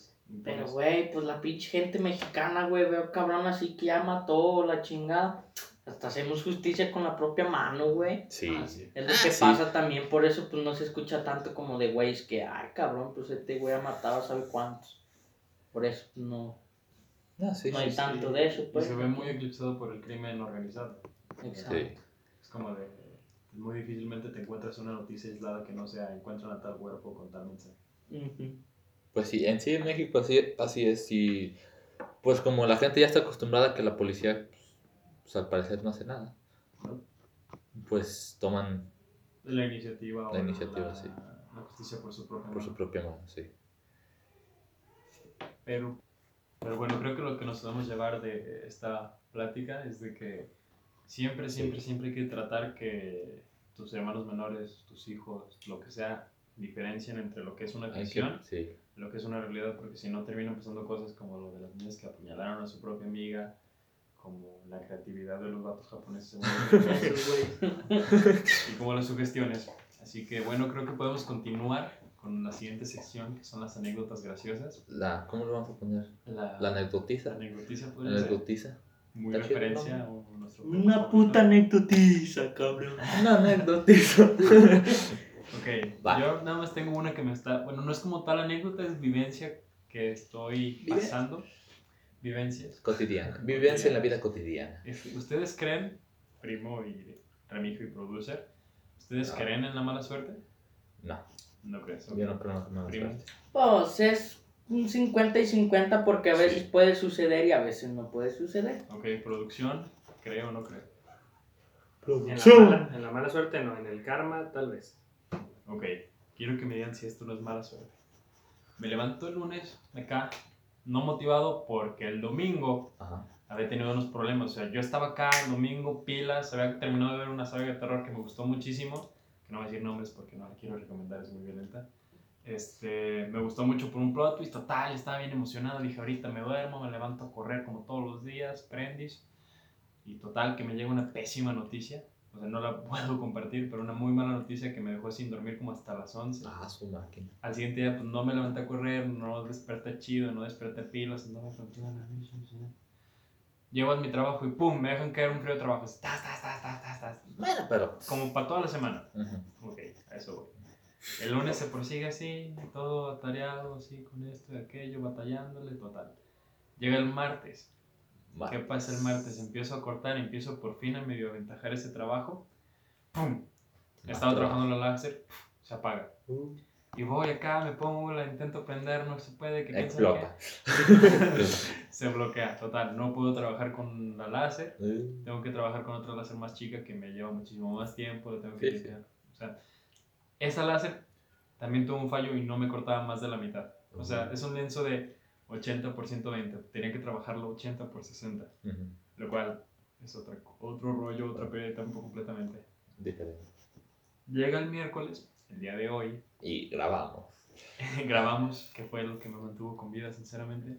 Pero, güey, pues la pinche gente mexicana, güey, veo cabrón así que ya mató la chingada. Hasta hacemos justicia con la propia mano, güey. Sí. Ah, sí. Es lo Ah, que sí. pasa también, por eso pues no se escucha tanto como de güeyes que, ay, cabrón, pues este güey ha matado a sabe cuántos. Por eso pues, no, Ah, sí, no hay sí, tanto sí. de eso, Y pues. se ve muy eclipsado por el crimen organizado. Exacto. sí. Es como de, muy difícilmente te encuentras una noticia aislada que no sea encuentran a tal cuerpo con tal mensaje. Pues sí, en sí en México así, así es. Y pues como la gente ya está acostumbrada a que la policía, pues al parecer no hace nada, ¿no? pues toman La iniciativa o La iniciativa, la, sí. la justicia por su propia por mano. su propia mano, sí. Pero, pero bueno, creo que lo que nos podemos llevar de esta plática es de que siempre, siempre, siempre hay que tratar que tus hermanos menores, tus hijos, lo que sea, diferencien entre lo que es una ficción sí. y lo que es una realidad, porque si no terminan pasando cosas como lo de las niñas que apuñalaron a su propia amiga, como la creatividad de los vatos japoneses y como las sugestiones. Así que bueno, creo que podemos continuar con la siguiente sección, que son las anécdotas graciosas. La, ¿Cómo le vamos a poner? La, La anecdotiza. la anecdoticia La podría ser anecdotiza. Muy Está chido, referencia ¿no? a nuestro Una puta anecdotiza, cabrón. Una anecdotiza. Ok, Va. yo nada más tengo una que me está, bueno, no es como tal anécdota, es vivencia que estoy pasando. Vivencias. Cotidiana. Vivencia en la vida cotidiana. Es- ¿Ustedes creen, primo y remijo y producer, ¿ustedes No. creen en la mala suerte? No, No crees. ok. yo no creo en la Primo. suerte. Pues es un 50 y 50 porque a veces Sí. puede suceder y a veces no puede suceder. Ok, producción, creo o no creo. En la, mala, en la mala suerte no, en el karma tal vez. Ok, quiero que me digan si esto no es mala suerte. Me levanto el lunes acá, no motivado porque el domingo Ajá. había tenido unos problemas. O sea, yo estaba acá el domingo, pilas, había terminado de ver una saga de terror que me gustó muchísimo, que no voy a decir nombres porque no la quiero recomendar, es muy violenta. Este, me gustó mucho por un plot twist total, estaba bien emocionado, dije ahorita me duermo, me levanto a correr como todos los días, prendis, y total que me llega una pésima noticia, o sea, no la puedo compartir, pero una muy mala noticia que me dejó sin dormir como hasta las 11. Ah, su máquina. Al siguiente día, pues no me levanté a correr, no desperté chido, no desperté pilas, no me nada. Llego a mi trabajo y pum, me dejan caer un frío de trabajo. así, Tas, tas, tas. Bueno, pero. Como para toda la semana. Ujú. Ok, a eso voy. El lunes se prosigue así, todo atareado, así, con esto y aquello, batallándole, total. Llega el martes. Vale. ¿Qué pasa el martes? Empiezo a cortar, empiezo por fin a medio aventajar ese trabajo. ¡Pum! Más Estaba trabajo. trabajando la láser, se apaga. Uh, Y voy acá, me pongo, la intento prender, no se puede, que Explota. se bloquea, total, no puedo trabajar con la láser, Uh, tengo que trabajar con otra láser más chica que me lleva muchísimo más tiempo, tengo que Sí, sí. limpiar. O sea, esa láser también tuvo un fallo y no me cortaba más de la mitad. O sea, es un lienzo de 80 por 120, tenía que trabajarlo 80 por 60, ujú. lo cual es otra, otro rollo, otra pérdida de tiempo completamente. Diferente. Llega el miércoles, el día de hoy, Y grabamos. grabamos, que fue lo que me mantuvo con vida, sinceramente.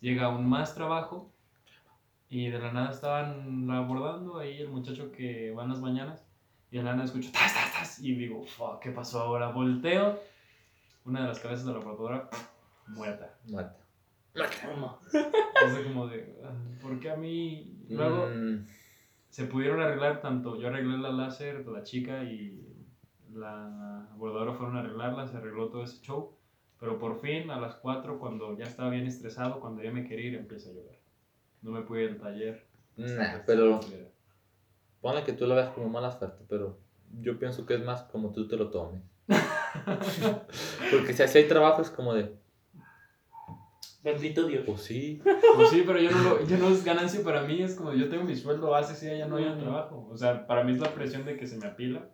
Llega aún más trabajo y de la nada estaban abordando ahí el muchacho que va en las mañanas y de la nada escucho tas, tas, tas, y digo, fuck, ¿qué pasó ahora? Volteo, una de las cabezas de la lavadora muerta. Muerta. Toma. Es de como de, ah, ¿por qué a mí? Luego Mm, se pudieron arreglar tanto, yo arreglé la láser, la chica y la bordadora fueron a arreglarla, se arregló todo ese show, pero por fin a las 4 cuando ya estaba bien estresado, cuando ya me quería ir, empieza a llover. No me pude ir al taller. nah, pero ponle que tú lo veas como mala suerte, pero yo pienso que es más como tú te lo tomes. Porque si así hay trabajo es como de, Bendito Dios. pues sí. Pues sí, pero yo no, lo, yo no es ganancia para mí, es como yo tengo mi sueldo base si ya no hay trabajo. O sea, para mí es la presión de que se me apila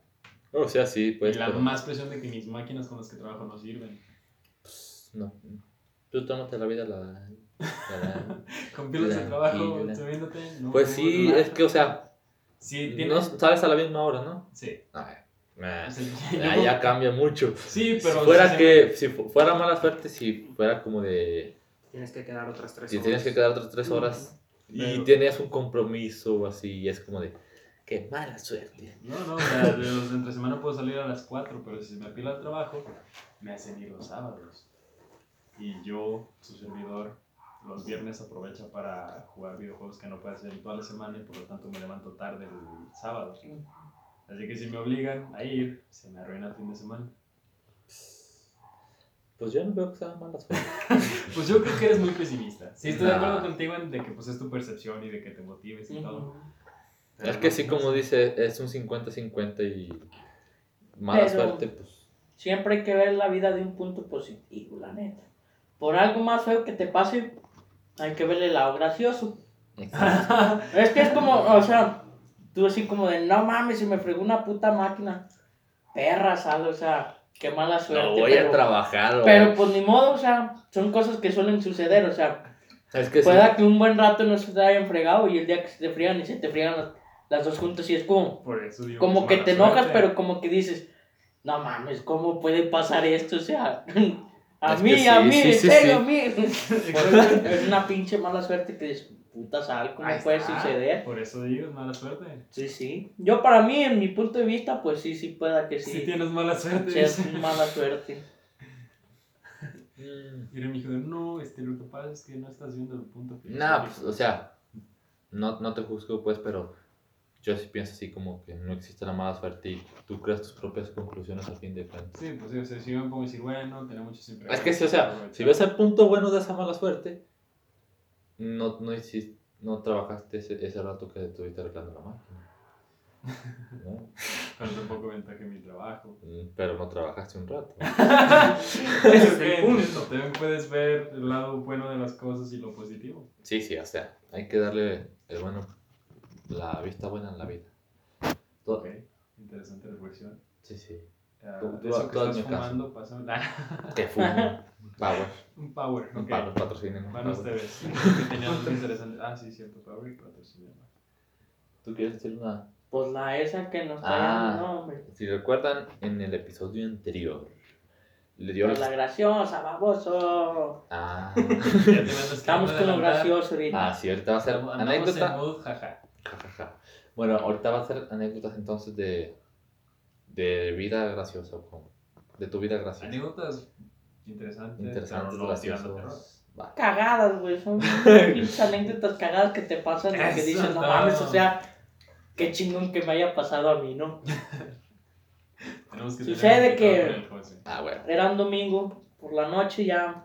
O sea, sí, pues. y la pero- más presión de que mis máquinas con las que trabajo no sirven. No. Tú tómate la vida la. la- Con pilas de trabajo, subiéndote, no Pues sí, es que, o sea, Sí, no sabes a la misma hora, ¿no? Sí. Ay, O sea, ya, cambia mucho. Sí, Si pero... fuera sí, que, si fu- fuera mala suerte, si fuera como de. Tienes que quedar otras tres Si horas. tienes que quedar otras tres horas y Pero- tienes un compromiso o así, y es como de. Qué mala suerte. No, no, o sea, de los de entre semana puedo salir a las 4, pero si se me apila el trabajo, me hacen ir los sábados. Y yo, su servidor, los viernes aprovecha para jugar videojuegos que no puede hacer toda la semana y por lo tanto me levanto tarde el sábado. Así que si me obligan a ir, se me arruina el fin de semana. Pues yo no veo que sea mala suerte. Pues yo creo que eres muy pesimista. Sí, estoy de acuerdo contigo en de que pues es tu percepción y de que te motives y todo. Ujú. Pero Es que no, sí, no como dice, es un 50-50 y. Mala Pero- suerte, pues. Siempre hay que ver la vida de un punto positivo, la neta. Por algo más feo que te pase, hay que verle el lado gracioso. Es que es como, o sea, tú así como de, no mames, se me fregó una puta máquina. Perra, sal, o sea, qué mala suerte. No voy pero, a trabajar, o- Pero pues ni modo, o sea, son cosas que suelen suceder, o sea, Es que sí. pueda que un buen rato no se te hayan fregado y el día que se te friegan y se te friegan las, las dos juntas y es como, Por eso digo como que mala te enojas, suerte. pero como que dices, no mames, ¿cómo puede pasar esto? O sea, a Es mí, que sí, a mí, sí, en sí, serio, sí. a mí. Es una pinche mala suerte que dices, puta sal, ¿cómo Ahí puede está. suceder? Por eso digo, es mala suerte. Sí, sí. Yo para mí, en mi punto de vista, pues sí, sí pueda que Si sí. tienes mala suerte. dice. mala suerte. Y me dijo, no, este, lo que pasa es que no estás viendo el punto. Nah, filosófico". pues, o sea, no, no te juzgo, pues, pero yo sí pienso así como que no existe la mala suerte y tú creas tus propias conclusiones al fin de cuentas. Sí, pues sí, o sea, si yo me pongo a decir, bueno, tenemos siempre. Es que sí, o sea, si ves el punto bueno de esa mala suerte, no, no, hiciste, no trabajaste ese, ese rato que estuviste arreglando la máquina. ¿no? Pero tampoco ventaje mi trabajo. Mm, Pero no trabajaste un rato. Ese es el punto. También puedes ver el lado bueno de las cosas y lo positivo. Sí, sí, o sea, hay que darle el bueno, la vista buena en la vida. Todo- Ok, interesante reflexión. Sí, sí. Ah, Tú- eso estás fumando, pasa un, Que fumo. Power. un power. Un ok. Power, patrocinen. Van Power. ustedes. Interesante. Ah, sí, cierto, power y patrocinio. ¿Tú quieres decir una? Pues la esa que nos está Ah. dando nombre. Si recuerdan, en el episodio anterior, le dio Pues la graciosa, baboso. Ah, Estamos con lo gracioso ahorita. ah, sí, ahorita va a ser anécdota. mood, jaja. Bueno, ahorita va a ser anécdotas entonces de, de vida graciosa, como de tu vida graciosa. Anécdotas interesantes. Interesantes, no graciosos. Va. Cagadas, güey. Son pinches anécdotas cagadas que te pasan y que dices, no mames, o sea, qué chingón que me haya pasado a mí, ¿no? Tenemos que Sucede que-. Ah, bueno. Era un domingo, por la noche ya.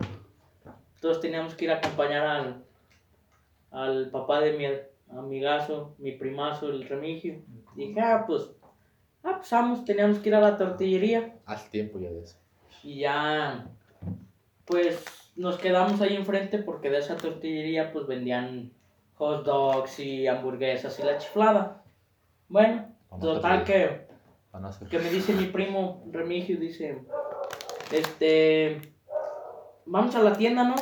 Todos teníamos que ir a acompañar al, al papá de mi amigazo, mi primazo, el Remigio. Dije, ah, pues, ah, pues vamos, teníamos que ir a la tortillería. Haz tiempo ya de eso. Y ya, pues nos quedamos ahí enfrente porque de esa tortillería pues vendían hot dogs y hamburguesas y la chiflada. Bueno, Vamos total que, que me dice mi primo Remigio, dice, este, vamos a la tienda, ¿no?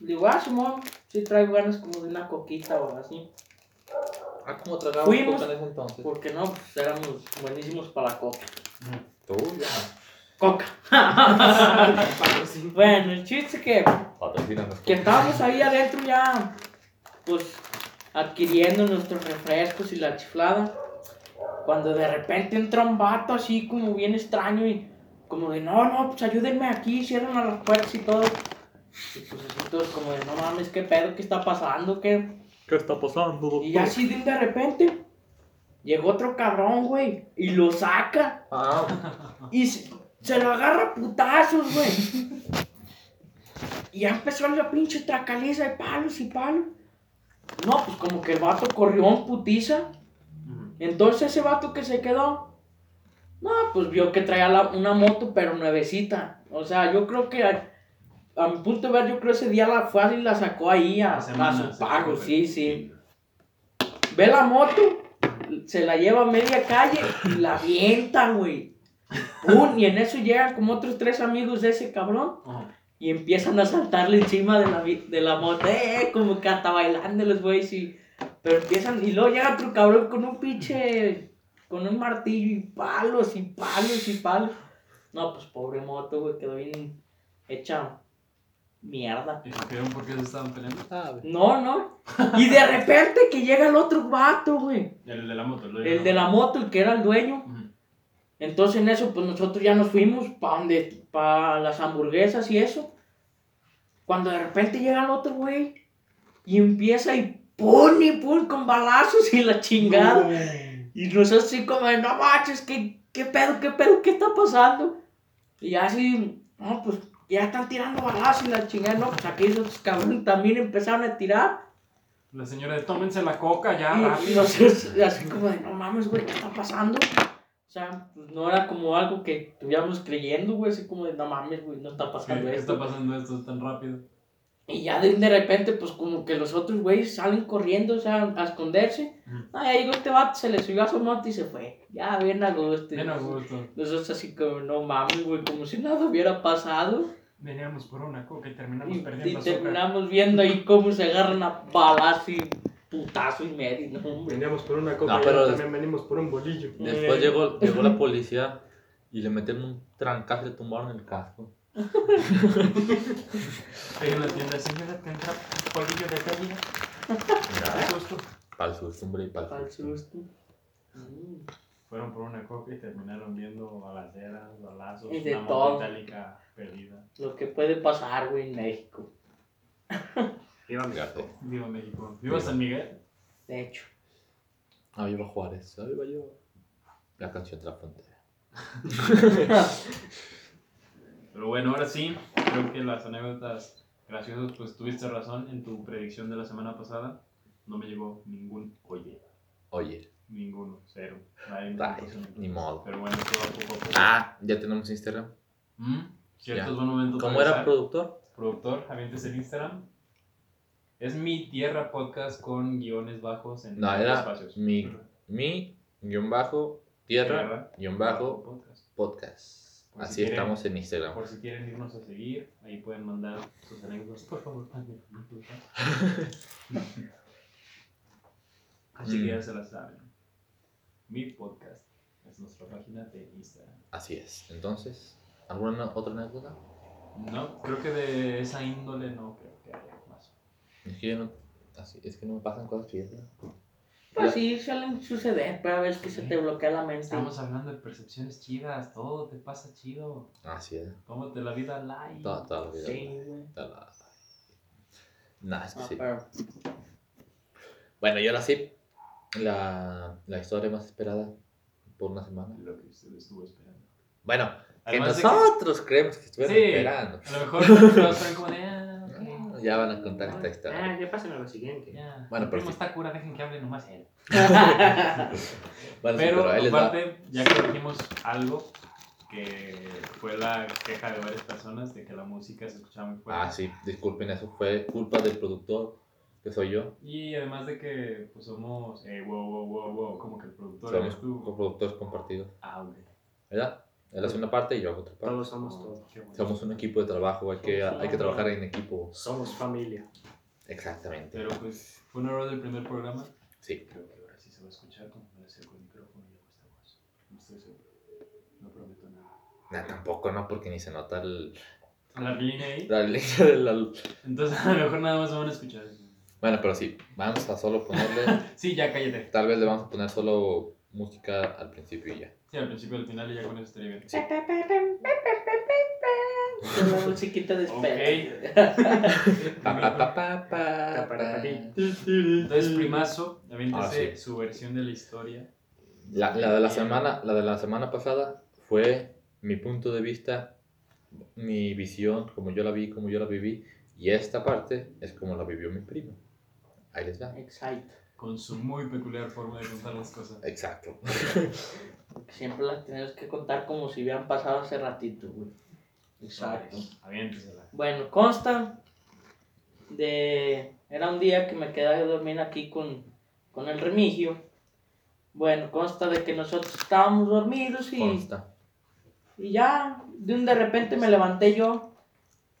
Le digo, ah, Simón, sí traigo ganas como de una coquita o así. Ah, ¿cómo tragamos Fuimos. coca en ese entonces? Porque no, pues éramos buenísimos para la coca. Tú ya. Coca. Bueno, el chiste que Patrocínanos. que estábamos ahí adentro ya, pues, adquiriendo nuestros refrescos y la chiflada, cuando de repente entra un vato así como bien extraño y como de, no, no, pues ayúdenme aquí, cierran a las puertas y todo. Y pues así todos como de, no mames, qué pedo, qué está pasando, qué... ¿Qué está pasando, doctor? Y así de, de repente, llegó otro cabrón, güey, y lo saca. Ah, Y se, se lo agarra a putazos, güey. Y ya empezó la pinche tracaliza de palos y palos. No, pues como que el vato corrió en putiza. Entonces ese vato que se quedó, No, pues vio que traía la- una moto, pero nuevecita. O sea, yo creo que a, mi punto de ver, yo creo ese día la y la sacó ahí a, semana, a su pago, sí, sí. Ve la moto, se la lleva a media calle y la avienta, güey. Pum, y en eso llegan como otros tres amigos de ese cabrón y empiezan a saltarle encima de la, de la moto, eh, como que hasta bailando los güeyes y... Pero empiezan, y luego llega otro cabrón con un pinche, con un martillo y palos y palos y palos. No, pues pobre moto, güey, quedó bien hecha mierda. ¿Y supieron por qué se estaban peleando? Ah, No, no. Y de repente que llega el otro vato, güey. El de la moto. El de la moto, el que era el dueño. Entonces en eso, pues nosotros ya nos fuimos para donde, para las hamburguesas y eso. Cuando de repente llega el otro güey y empieza y pum y pum con balazos y la chingada. Y nosotros así como, de, no manches, ¿qué, qué pedo, qué pedo, qué está pasando? Y así, no, pues ya están tirando balazos y la chingada, no, pues aquí esos cabrones también empezaron a tirar. La señora de tómense la coca ya, Y rápido. nosotros así como de, no mames, güey, ¿qué está pasando? O sea, pues no era como algo que estuviéramos creyendo, güey, así como de, no mames, güey, no está ¿Qué, pasando qué esto. está pasando esto tan rápido? Y ya de, de repente, pues como que los otros güeyes salen corriendo, o sea, a esconderse. Ya llegó este vato, se le subió a su moto y se fue. Ya, bien a gusto. Bien a gusto. Nosotros así como, no mames, güey, como si nada hubiera pasado. Veníamos por una coca y terminamos Y, y perdiendo azúcar. terminamos viendo ahí cómo se agarran a balazo y putazo y medio, no. Veníamos por una coca No, y pero des- también venimos por un bolillo. Después llegó, llegó la policía y le metieron un trancazo y le tumbaron el casco. Ahí en la tienda, señora, tendrá polvillo de gallina. Mira, Justo. Para el susto, hombre, y para el susto. susto. Mm. Fueron por una coca y terminaron viendo balaceras, balazos, Y de una todo. moto itálica perdida. Lo que puede pasar, güey, en México. Viva México. Viva México. Viva San Miguel. De hecho. Ah, viva Juárez. Ah, viva yo. La canción de la frontera. Pero bueno, ahora sí, creo que las anécdotas graciosas, pues tuviste razón en tu predicción de la semana pasada. No me llegó ningún oye, Oye, ninguno, cero. Nadie me ay, contó su- ni modo. Pero bueno, todo poco a poco. Ah, ya tenemos Instagram. Mm, Cierto, Ya. es buen momento ¿Cómo para era avisar. productor? Productor, avientes el Instagram. Es mi tierra podcast con guiones bajos en No, los era espacios. mi, mi, guion bajo, tierra, guion bajo, podcast. podcast. Por si Así quieren- estamos en Instagram. Por si quieren irnos a seguir, ahí pueden mandar sus anécdotas. Por favor. Así que ya se la saben. Mi podcast es nuestra página de Instagram. Así es. Entonces, ¿alguna otra anécdota? No, creo que de esa índole no creo que haya más. Es que yo no, así, es que no me pasan cosas chidas. Pues sí, suelen suceder, pero a veces que se te bloquea la mente. Estamos hablando de percepciones chidas, todo te pasa chido. Así es. Tómate la vida light. Toda, toda la vida. Sí, güey. Toda la- Nah, es que Ah, sí. pero Bueno, y ahora sí, la, la historia más esperada por una semana. Lo que usted estuvo esperando. Bueno, que Además de que- nosotros creemos que estuvieron Sí, esperando. A lo mejor todos están como de. Ah, ok. Ya van a contar esta historia. Ah, ya pasen a lo siguiente. Ya. Bueno, pero primo sí. está cura, dejen que hable nomás él. Bueno, sí, Pero, les va. aparte, ya corregimos algo que fue la queja de varias personas de que la música se escuchaba muy fuerte. Ah, sí, disculpen, eso fue culpa del productor, que soy yo. Y además de que pues somos, eh, wow, wow, wow, wow, como que el productor Somos eres tú. coproductores compartidos. Ah, ok. ¿Verdad? Él hace una parte y yo hago otra parte. Todos somos todos. Bueno. Somos un equipo de trabajo, hay que, hay que trabajar en equipo. Somos familia. Exactamente. Pero pues fue un error del primer programa. Sí. Creo que ahora sí se va a escuchar como me acerco el micrófono y hago esta voz. No estoy seguro. No prometo nada. Nah, tampoco, no, porque ni se nota el, La línea ahí. la línea de la... Entonces a lo mejor nada más van a escuchar. Bueno, pero sí, vamos a solo ponerle... Sí, ya cállate. Tal vez le vamos a poner solo música al principio y ya. Sí, al principio y al final y ya con eso estaría bien. Con la musiquita de espera. Pa, pa, pa, pa. Entonces, primazo, aviéntese Ah, sí. su versión de la historia. La, la de la semana, la de la semana pasada fue mi punto de vista, mi visión, como yo la vi, como yo la viví, y esta parte es como la vivió mi primo. Ahí les va. Excite. con su muy peculiar forma de contar las cosas. Exacto. Porque siempre las tienes que contar como si hubieran pasado hace ratito, güey. Exacto. Aviéntesela. Bueno, consta de... Era un día que me quedé a dormir aquí con, con el remigio. Bueno, consta de que nosotros estábamos dormidos y, Consta. y ya de un de repente me levanté yo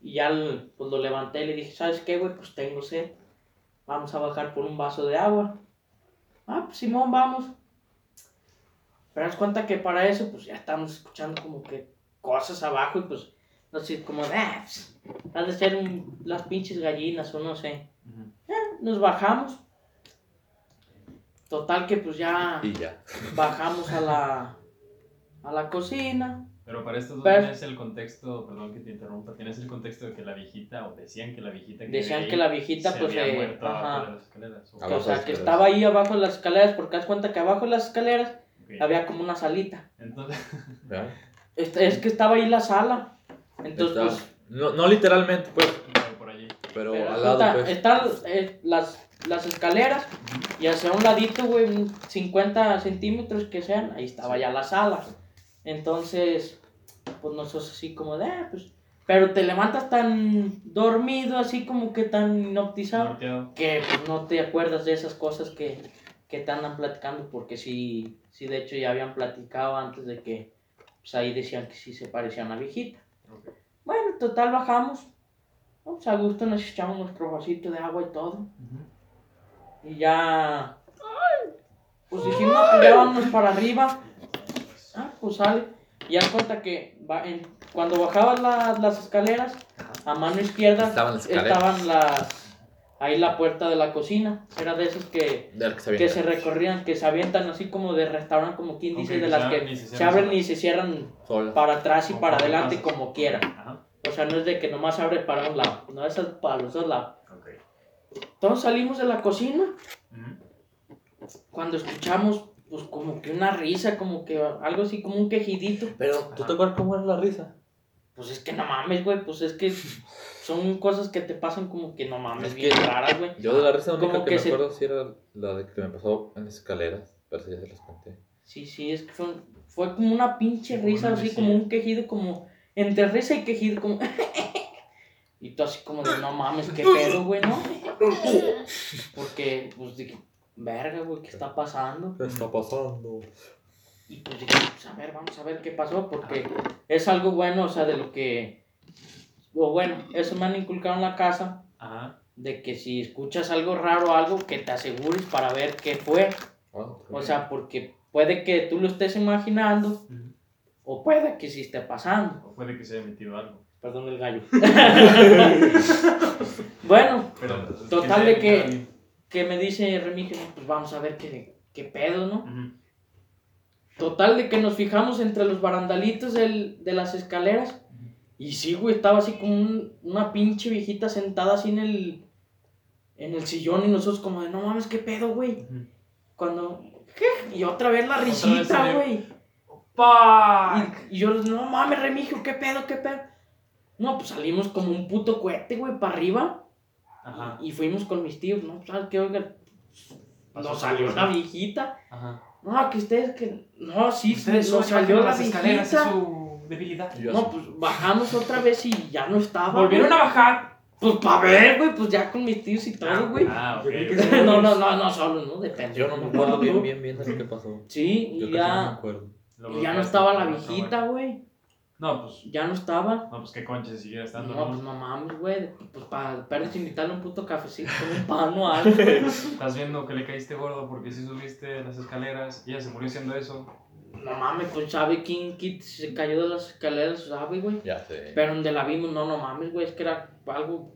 y ya pues lo levanté y le dije, ¿sabes qué, güey? Pues tengo sed. Vamos a bajar por un vaso de agua. Ah, pues Simón, vamos. Pero haz cuenta que para eso, pues ya estamos escuchando como que cosas abajo y pues, no sé, como ah, pues, han de ser un- las pinches gallinas o no sé. Ujú. Nos bajamos. Total que pues ya Y ya. bajamos a la, a la cocina. Pero para esto tú Pero- tienes el contexto, perdón que te interrumpa, tienes el contexto de que la viejita, o decían que la viejita que Decían que la viejita se pues había eh, muerto abajo ajá, de las escaleras. o- Abajo o sea, las que escaleras. estaba ahí abajo de las escaleras porque haz cuenta que abajo de las escaleras Ok. había como una salita. Entonces, ¿Ya? Es, es que estaba ahí la sala. Entonces, Está- pues, no, no literalmente, pues, pero por allí. pero, pero al lado, puta, pues. están eh, las, las escaleras y hacia un ladito, güey, un 50 centímetros que sean, ahí estaba ya la sala. Entonces, pues nosotros así como de, ah, pues, pero te levantas tan dormido, así como que tan inoptizado, Norteado. que pues no te acuerdas de esas cosas que, que te andan platicando, porque sí, sí, de hecho ya habían platicado antes de que, pues ahí decían que sí se parecía a una viejita. Bueno, total bajamos. ¿no? Pues a gusto nos echamos nuestro vasito de agua y todo. Y ya. Pues dijimos, "No, pues ya vámonos para arriba. Pues sale. Y ya cuenta que va en- cuando bajabas la- las escaleras, a mano izquierda Estaban las estaban las. Ahí la puerta de la cocina. Era de esas que, Del que se que se recorrían, que se avientan así como de restaurante, como quien dice, Ok, de las que se se abren y se cierran Sola. para atrás y Como para adelante como quieran. Ajá. O sea, no es de que nomás abre para un lado, no es para los dos lados. Ok. Entonces salimos de la cocina cuando escuchamos, pues como que una risa, como que algo así, como un quejidito. Pero, ¿tú Ajá. te acuerdas cómo era la risa? Pues es que no mames, güey, pues es que son cosas que te pasan como que no mames, Es bien raras, güey. Yo de la risa única Como que, que me se- acuerdo sí era la de que me pasó en las escaleras. Pero sí, ya se las conté. Sí, sí, es que fue, fue como una pinche Como risa, una así como un quejido, como entre risa y quejido, como... Y tú así como de, no mames, qué pedo, güey, ¿no? Porque, pues dije, verga, güey, ¿qué está pasando? ¿Qué está pasando? Y pues dije, pues a ver, vamos a ver qué pasó, porque es algo bueno, o sea, de lo que... O bueno, eso me han inculcado en la casa, Ajá. de que si escuchas algo raro, algo, que te asegures para ver qué fue. Ah, O sea, porque puede que tú lo estés imaginando, o puede que sí esté pasando. O puede que se haya metido algo. Perdón el gallo. bueno, Pero, Total se de que-. Que me dice Remigio, pues vamos a ver qué, qué pedo, ¿no? Total de que nos fijamos entre los barandalitos del- de las escaleras. Y sí, güey, estaba así como un- una pinche viejita sentada así en el, en el sillón y nosotros como de, no mames, qué pedo, güey. Cuando, ¿qué? Y otra vez la risita, güey. Y, y yo, no mames, Remigio, qué pedo, qué pedo. No, pues salimos como un puto cohete, güey, para arriba. Ajá. Y fuimos con mis tíos, ¿no? ¿Sabes qué? Oigan, nos salió la ¿no? viejita. Ajá. No, que ustedes que. No, sí, Ustedes nos salió la las escaleras, es viejita. su debilidad. No, pues bajamos otra vez y ya no estaba. Volvieron güey. a bajar. Pues para ver, güey, pues ya con mis tíos y todo, güey. Ah, ok. Yo creí que sí. no, no, no, no, solo, ¿no? Depende. Yo no me acuerdo bien, bien, bien de lo que pasó. Sí, Yo y casi no me ya. acuerdo. Y ya no estaba la viejita, güey. No, pues. Ya no estaba. No, pues qué concha siguiera estando. No, ¿no? pues no mames, güey. Pues para perdes invitarle un puto cafecito con un pan o algo. güey. Estás viendo que le caíste gordo porque si subiste las escaleras y ella se murió haciendo eso. No mames, pues sabe quién, quién se cayó de las escaleras, sabe, güey. Ya sé. Pero donde la vimos, no, no mames, güey, es que era algo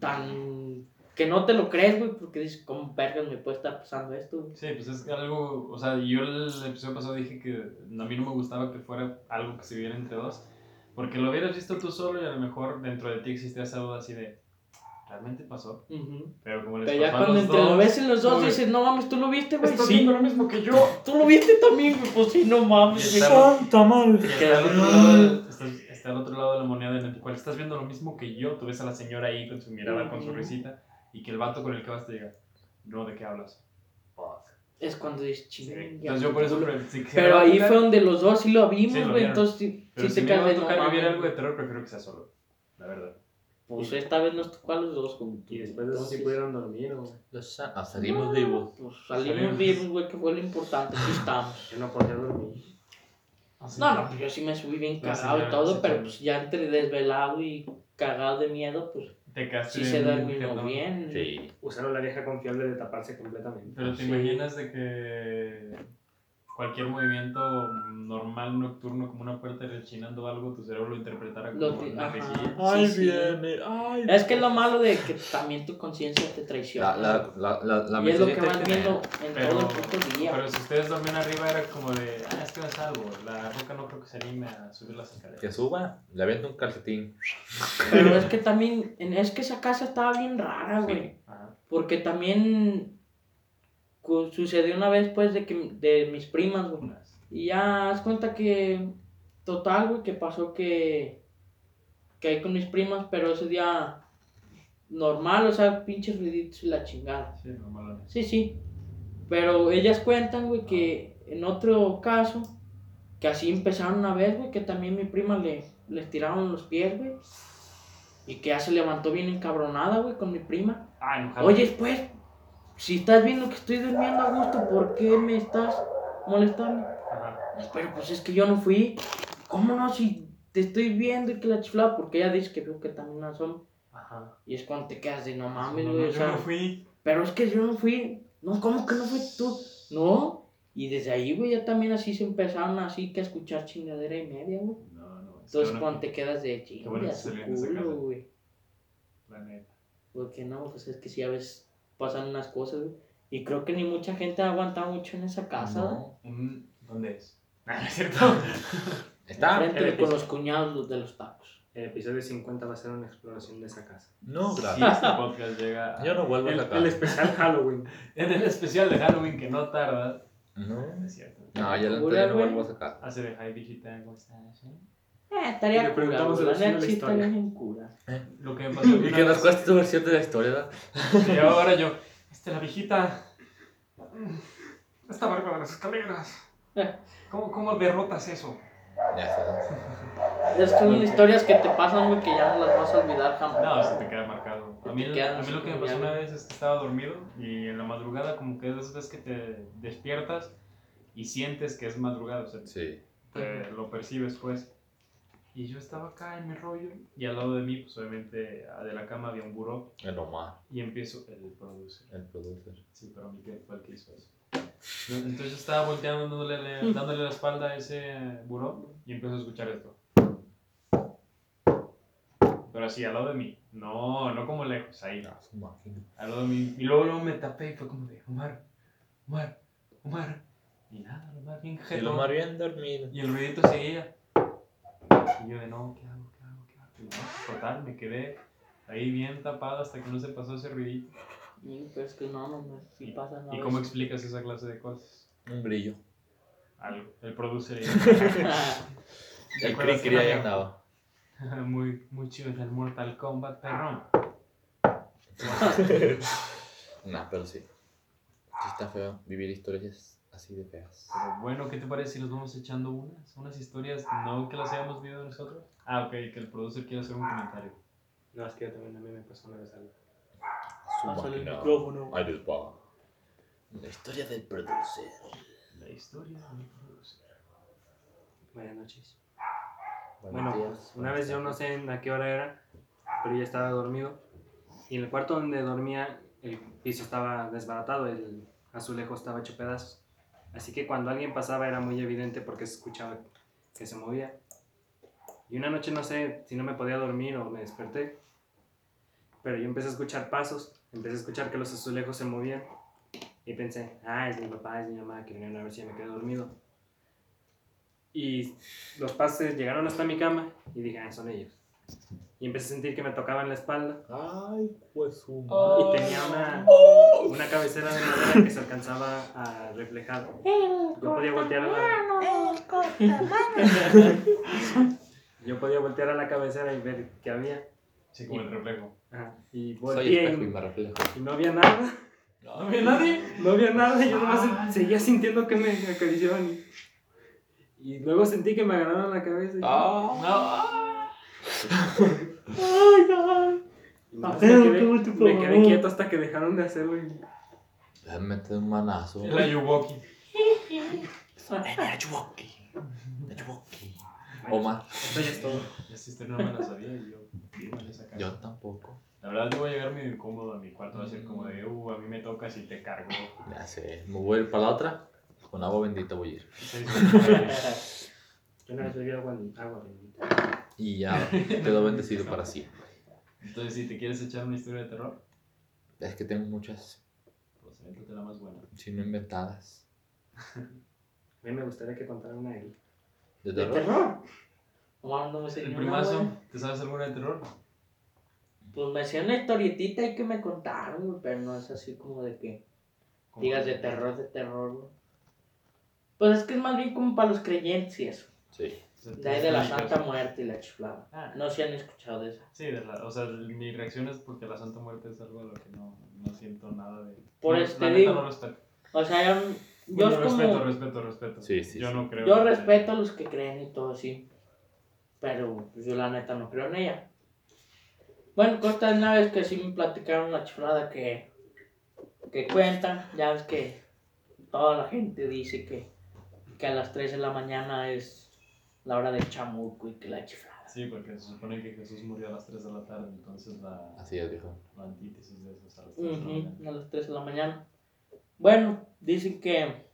tan... que no te lo crees, güey, porque dices, ¿cómo vergas me puede estar pasando esto? güey? Sí, pues es algo. O sea, yo el episodio pasado dije que a mí no me gustaba que fuera algo que se viera entre dos. Porque lo hubieras visto tú solo y a lo mejor dentro de ti existía esa duda así de. ¿Realmente pasó? Ujú. Pero como les Pero ya cuando entre lo dos, ves en los dos dices, no mames, ¿tú lo viste, güey? Estás Sí. viendo lo mismo que yo. ¿Tú lo viste también, güey? Pues sí, no mames, ¡Santa madre! Está al, otro lado de la moneda en el cual estás viendo lo mismo que yo. Tú ves a la señora ahí con su mirada, con su risita. Y que el vato con el que vas te diga, no, ¿de qué hablas? fuck. Es cuando dices Sí. chinga. Entonces yo por eso... pre- si- Pero ahí tocar- fue donde los dos sí lo vimos, Sí, güey. vieron. entonces sí, Pero sí si te me no tocar vivir algo de terror, prefiero que sea solo. La verdad. Pues esta vez nos tocó a los dos juntos. Y después de eso sí pudieron dormir sa- ah, salimos vivos. Pues salimos Salimos. vivos, güey, que fue lo importante. Aquí estamos. yo no podía dormir. No, no, pues yo sí me subí bien La cagado y todo, sí, pero pues ya entre desvelado y cagado de miedo, pues Te quedaste sí se jetón. bien. Sí. Usaron la vieja confiable de taparse completamente. Pero te Sí. imaginas de que cualquier movimiento normal nocturno como una puerta rechinando algo, tu cerebro lo interpretara como Lo una. Ay, Sí, sí. viene. Ay, Es que es lo malo de que también tu conciencia te traiciona. La, la, la, la, la y es lo que vas viendo en Pero, todo el puto día. pero si ustedes dormían arriba era como de, ah, es que no es algo, la roca no creo que se anime a subir las escaleras. Que suba, le avienta un calcetín. Pero es que también, es que esa casa estaba bien rara, güey. Porque también sucedió una vez, pues, de, que, de mis primas, güey. Y ya, haz cuenta que, total, güey, que pasó que, que ahí con mis primas, pero ese día normal, o sea, pinches ruiditos y la chingada. Sí, normal. Sí, sí. Pero ellas cuentan, güey, que en otro caso, que así empezaron una vez, güey, que también mi prima le, les tiraron los pies, güey. Y que ya se levantó bien encabronada, güey, con mi prima. Ah, enojado. Oye, pues, si estás viendo que estoy durmiendo a gusto, ¿por qué me estás molestando? Ajá. Pero pues es que yo no fui. ¿Cómo no? Si te estoy viendo y que la chiflada, porque ella dice que vio que también son. Ajá. Y es cuando te quedas de no mames, güey. no, yo no fui. pero es que yo no fui. No, ¿cómo que no fuiste tú? No. Y desde ahí, güey, ya también así se empezaron así que a escuchar chingadera y media, güey. No, no. Entonces uno- cuando te quedas de Qué bueno culo, güey. La neta. Porque no, pues es que si a veces pasan unas cosas, güey. Y creo que ni mucha gente ha aguantado mucho en esa casa. No. ¿Dónde es? Ah, no es cierto. Está. Frente el con los cuñados de los tacos. El episodio 50 va a ser una exploración de esa casa. No, Y gracias. este podcast llega a- Yo no vuelvo a El, esa el casa. especial Halloween. en el especial de Halloween que no tarda. No. No es cierto. No, ya la no vuelvo a sacar. Hace de High Digital, ¿cómo estás? Eh? Eh, Y estaría le cura, preguntamos de La de historia. estaría cura. Lo que me pasó Y que nos cueste tu versión de la historia. Y ahora yo, este, la viejita. Estaba arriba de las escaleras. ¿Cómo, cómo derrotas eso? Ya sabes. Es que son historias que te pasan, güey, que ya no las vas a olvidar jamás. No, se te queda marcado. A mí, a mí lo que me pasó una vez es que estaba dormido y en la madrugada, como que es de esas veces que te despiertas y sientes que es madrugada, o sea, Sí. te lo percibes pues. Y yo estaba acá en mi rollo y al lado de mí, pues obviamente ah, de la cama había un buró El Omar, y empiezo el producer. el producer. Sí, pero mi pie fue el que hizo eso. Entonces yo estaba volteando, dándole, dándole la espalda a ese buró y empiezo a escuchar esto. Pero así, al lado de mí. No, no como lejos, ahí. Ah. Al lado de mí. Y luego, luego me tapé y fue como de, Omar, Omar, Omar. Y nada, Omar bien Y el jetón. Omar bien dormido. Y el ruidito seguía. Y yo de, no, ¿qué hago? ¿Qué hago? ¿Qué hago? Y no, total, me quedé ahí bien tapado hasta que no se pasó ese ruidito. Sí, pero es que no, no, no, sí pasa nada. ¿Y cómo explicas esa clase de cosas? Un brillo. Algo. El producer. El ¿Recuerdas cri que cri ahí andaba. muy, muy chido en el Mortal Kombat, perrón. Nah, pero sí. Sí está feo vivir historias así de feas. Pero bueno, ¿qué te parece si nos vamos echando unas? Unas historias, no que las hayamos vivido nosotros. Ah, ok, que el producer quiere hacer un comentario. No, es que yo también a mí me pasó una vez algo. Su Pásale el micrófono. Ahí les va. La historia del producer. La historia del producer. Buenas noches. Buenos Bueno, días, una vez yo no sé a qué hora era, pero ya estaba dormido. Y en el cuarto donde dormía, el piso estaba desbaratado, el azulejo estaba hecho pedazos. Así que cuando alguien pasaba era muy evidente porque se escuchaba que se movía. Y una noche no sé si no me podía dormir o me desperté, pero yo empecé a escuchar pasos, empecé a escuchar que los azulejos se movían. Y pensé, ah, es mi papá, es mi mamá, que vinieron a ver si me quedé dormido. Y los pases llegaron hasta mi cama y dije, ah, son ellos. Y empecé a sentir que me tocaban la espalda Ay, pues su y tenía una, una cabecera de madera que se alcanzaba a reflejar. Yo podía voltear a la, yo podía voltear a la cabecera y ver qué había. Sí, como el reflejo. Ajá. Y Soy volteé espejo y y, me reflejo. y no había nada. No había nadie. No había nada, yo nomás seguía sintiendo que me acariciaban. Y, y luego sentí que me agarraron la cabeza. Y, Ah. Ay, no. me, quedé, me quedé no. quieto hasta que dejaron de hacerlo. Y, Déjame meter un manazo. El Ayuwoki. Omar. esto ya es todo. Esta historia no me la sabía y yo. me la. Yo tampoco. La verdad, yo voy a llegar medio incómodo a mi cuarto. Va a ser como de, uh, a mí me toca si te cargo. Ya sé. Me voy a ir para la otra. Con agua bendita voy a ir. Yo no recibí agua bendita. Y ya quedo bendecido para siempre. Entonces, si te quieres echar una historia de terror, Es que tengo muchas, pues avéntate la más buena. si no inventadas. A mí me gustaría que contaran una de él. ¿De ¿De terror? terror? Omar no me El primazo. ¿te sabes alguna de terror? Pues me hacía una historietita y que me contaron, pero no es así como de que digas de terror, de terror. Pues es que es más bien como para los creyentes y eso. Sí. De ahí de la. Santa Muerte y la chiflada. Ah. No se han escuchado de esa. Sí, de la, o sea, mi reacción es porque la Santa Muerte es algo a lo que no, no siento nada de. Por no, eso la te neta digo. no respeto. O sea, yo, yo Bueno, es como... respeto, respeto, respeto. Sí, sí, Yo sí. no creo. Yo respeto a los que creen y todo así. Pero pues, yo la neta no creo en ella. Bueno, consta una vez que sí me platicaron la chiflada que, que cuentan. Ya ves que toda la gente dice que, que a las 3 de la mañana es la hora del chamuco y que la chiflada. Sí, porque se supone que Jesús murió a las 3 de la tarde, entonces la, Así es, viejo. la antítesis de eso es a las 3 de la mañana. a las 3 de la mañana. Bueno, dicen que,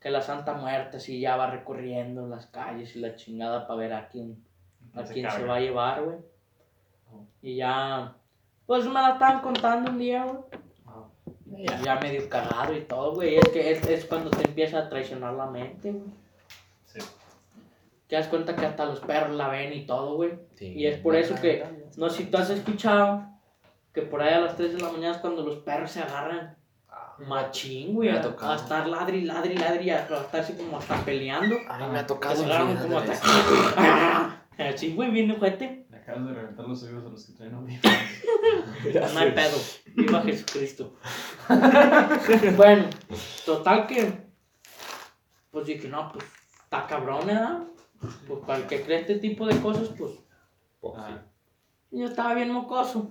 que la Santa Muerte sí ya va recorriendo las calles y la chingada para ver a quién, a Se quién se va a llevar, güey. Ujú. Y ya, pues me la estaban contando un día, güey. Y Ya medio cagado y todo, güey. Es que es, es cuando te empieza a traicionar la mente, güey. Te das cuenta que hasta los perros la ven y todo, güey. Sí. Y es por eso que, no sé si tú has escuchado, que por ahí a las 3 de la mañana es cuando los perros se agarran machín, güey. Me ha A, tocado. a estar ladri, ladri, ladri, a estar así como hasta peleando. A mí me ha tocado se como hasta. ¡Ah! Así, güey, bien fuerte. Le acabas de reventar los oídos a los que traen audífonos. No hay pedo. Viva Jesucristo. bueno, total que. Pues dije, no, pues está cabrón, ¿verdad? Pues para el que cree este tipo de cosas, pues. Pues, sí. Ah, Yo estaba bien mocoso.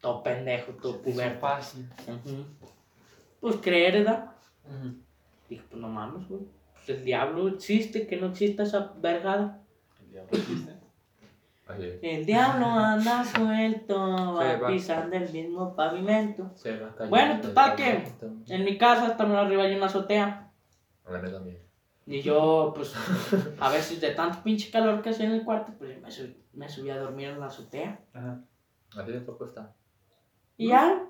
Todo pendejo, todo puberto. fácil. Pues creer, ¿verdad? Dije, pues no mames, güey. Pues el diablo existe, que no exista esa vergada. ¿El diablo existe? El diablo anda suelto, va va. pisando el mismo pavimento. Se va cayendo Bueno, total que-. En mi casa, hasta más arriba hay una azotea. A la mía también. Y yo, pues, a veces de tanto pinche calor que hacía en el cuarto, pues me, sub- me subí a dormir en la azotea. Ajá. Así de poco está. Y ya,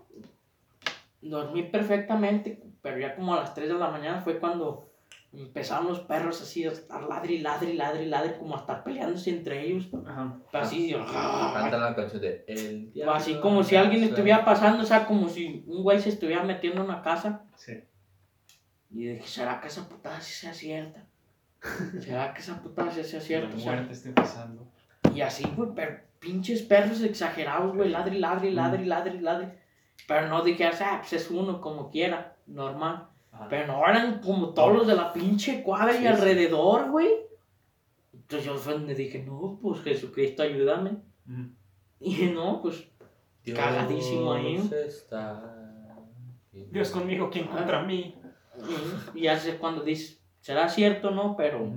dormí perfectamente, pero ya como a las 3 de la mañana fue cuando empezaron los perros así a estar ladri, ladri, ladri, ladri, como a estar peleándose entre ellos. Ajá. Así, Canta la canción de El así como si alguien estuviera pasando, o sea, como si un güey se estuviera metiendo en una casa. Sí. Y dije, ¿será que esa putada sí sea cierta? ¿Será que esa putada sí sea cierta? la O sea, muerte esté pasando. Y así, güey, pero pinches perros exagerados, güey, ladri, ladri, ladri, ladri, ladri. Pero no dije, o sea, pues es uno como quiera, normal. Ajá. Pero no eran como todos los de la pinche cuadra y Sí, alrededor, güey. Entonces yo fue donde dije, no, pues Jesucristo, ayúdame. Ujú. Y no, pues, Dios Cagadísimo ahí. está. Dios conmigo, ¿quién contra mí? Y ya sé cuando dices, será cierto, ¿no? Pero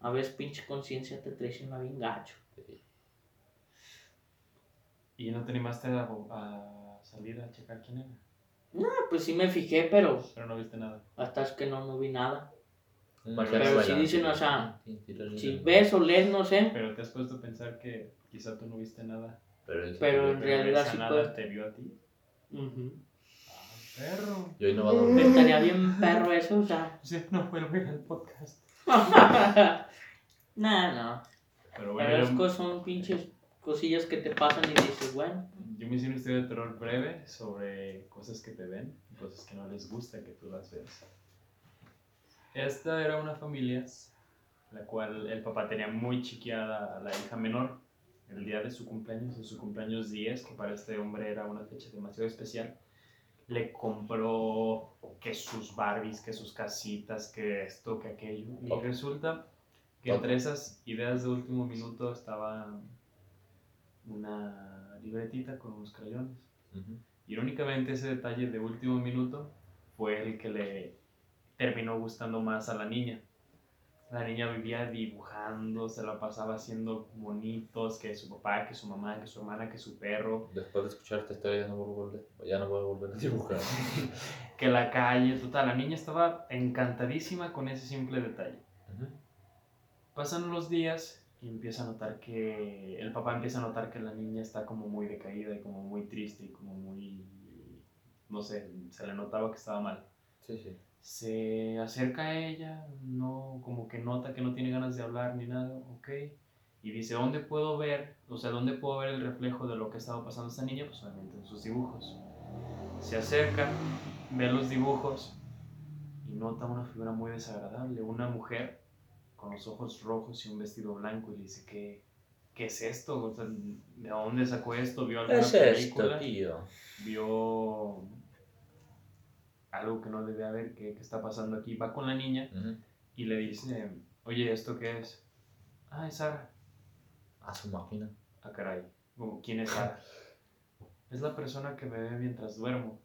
a veces pinche conciencia te traiciona bien gacho. ¿Y no te animaste a, a salir a checar quién era? Ah, pues sí me fijé, pero Pero no viste nada. hasta es que no, no vi nada. Pero si dicen, o sea, Si ves o lees, no sé. Pero te has puesto a pensar que quizá tú no viste nada. Pero, Pero en realidad sí nada puede. te vio a ti. Ujú. Ah, perro. Y hoy no va a dormir. Estaría bien perro eso, o sea. Sí, no vuelvo a ir al podcast. nah, no. Pero bueno, Pero es yo, que son pinches cosillas que te pasan y dices, bueno. yo me hice una historia de terror breve sobre cosas que te ven y cosas que no les gusta que tú las veas. Esta era una familia la cual el papá tenía muy chiqueada a la hija menor. El día de su cumpleaños, de su cumpleaños 10, que para este hombre era una fecha demasiado especial, le compró que sus Barbies, que sus casitas, que esto, que aquello. Y resulta que entre esas ideas de último minuto estaba una libretita con unos crayones. Irónicamente, ese detalle de último minuto fue el que le terminó gustando más a la niña. La niña vivía dibujando, se la pasaba haciendo monitos, que su papá, que su mamá, que su hermana, que su perro, Después de escuchar esta historia ya no voy a volver, ya no voy a, volver a dibujar. que la calle, total. La niña estaba encantadísima con ese simple detalle. Ujú. Pasan los días y empieza a notar que el papá empieza a notar que la niña está como muy decaída y como muy triste y como muy no sé, se le notaba que estaba mal. Sí, sí. Se acerca a ella, no como que nota que no tiene ganas de hablar ni nada, ok. Y dice, ¿dónde puedo ver? O sea, ¿dónde puedo ver el reflejo de lo que estaba pasando esta niña? Pues obviamente en sus dibujos. Se acerca, ve los dibujos y nota una figura muy desagradable, una mujer con los ojos rojos y un vestido blanco y le dice, ¿qué, qué es esto? O sea, ¿De dónde sacó esto? ¿Vio alguna Es esto, película? tío. Vio algo que no debe haber, que, que está pasando aquí. Va con la niña Ujú. y le dice, oye, ¿esto qué es? Ah, es Sara. A su máquina. Ah, caray. Como, ¿Quién es Sara? Es la persona que me ve mientras duermo.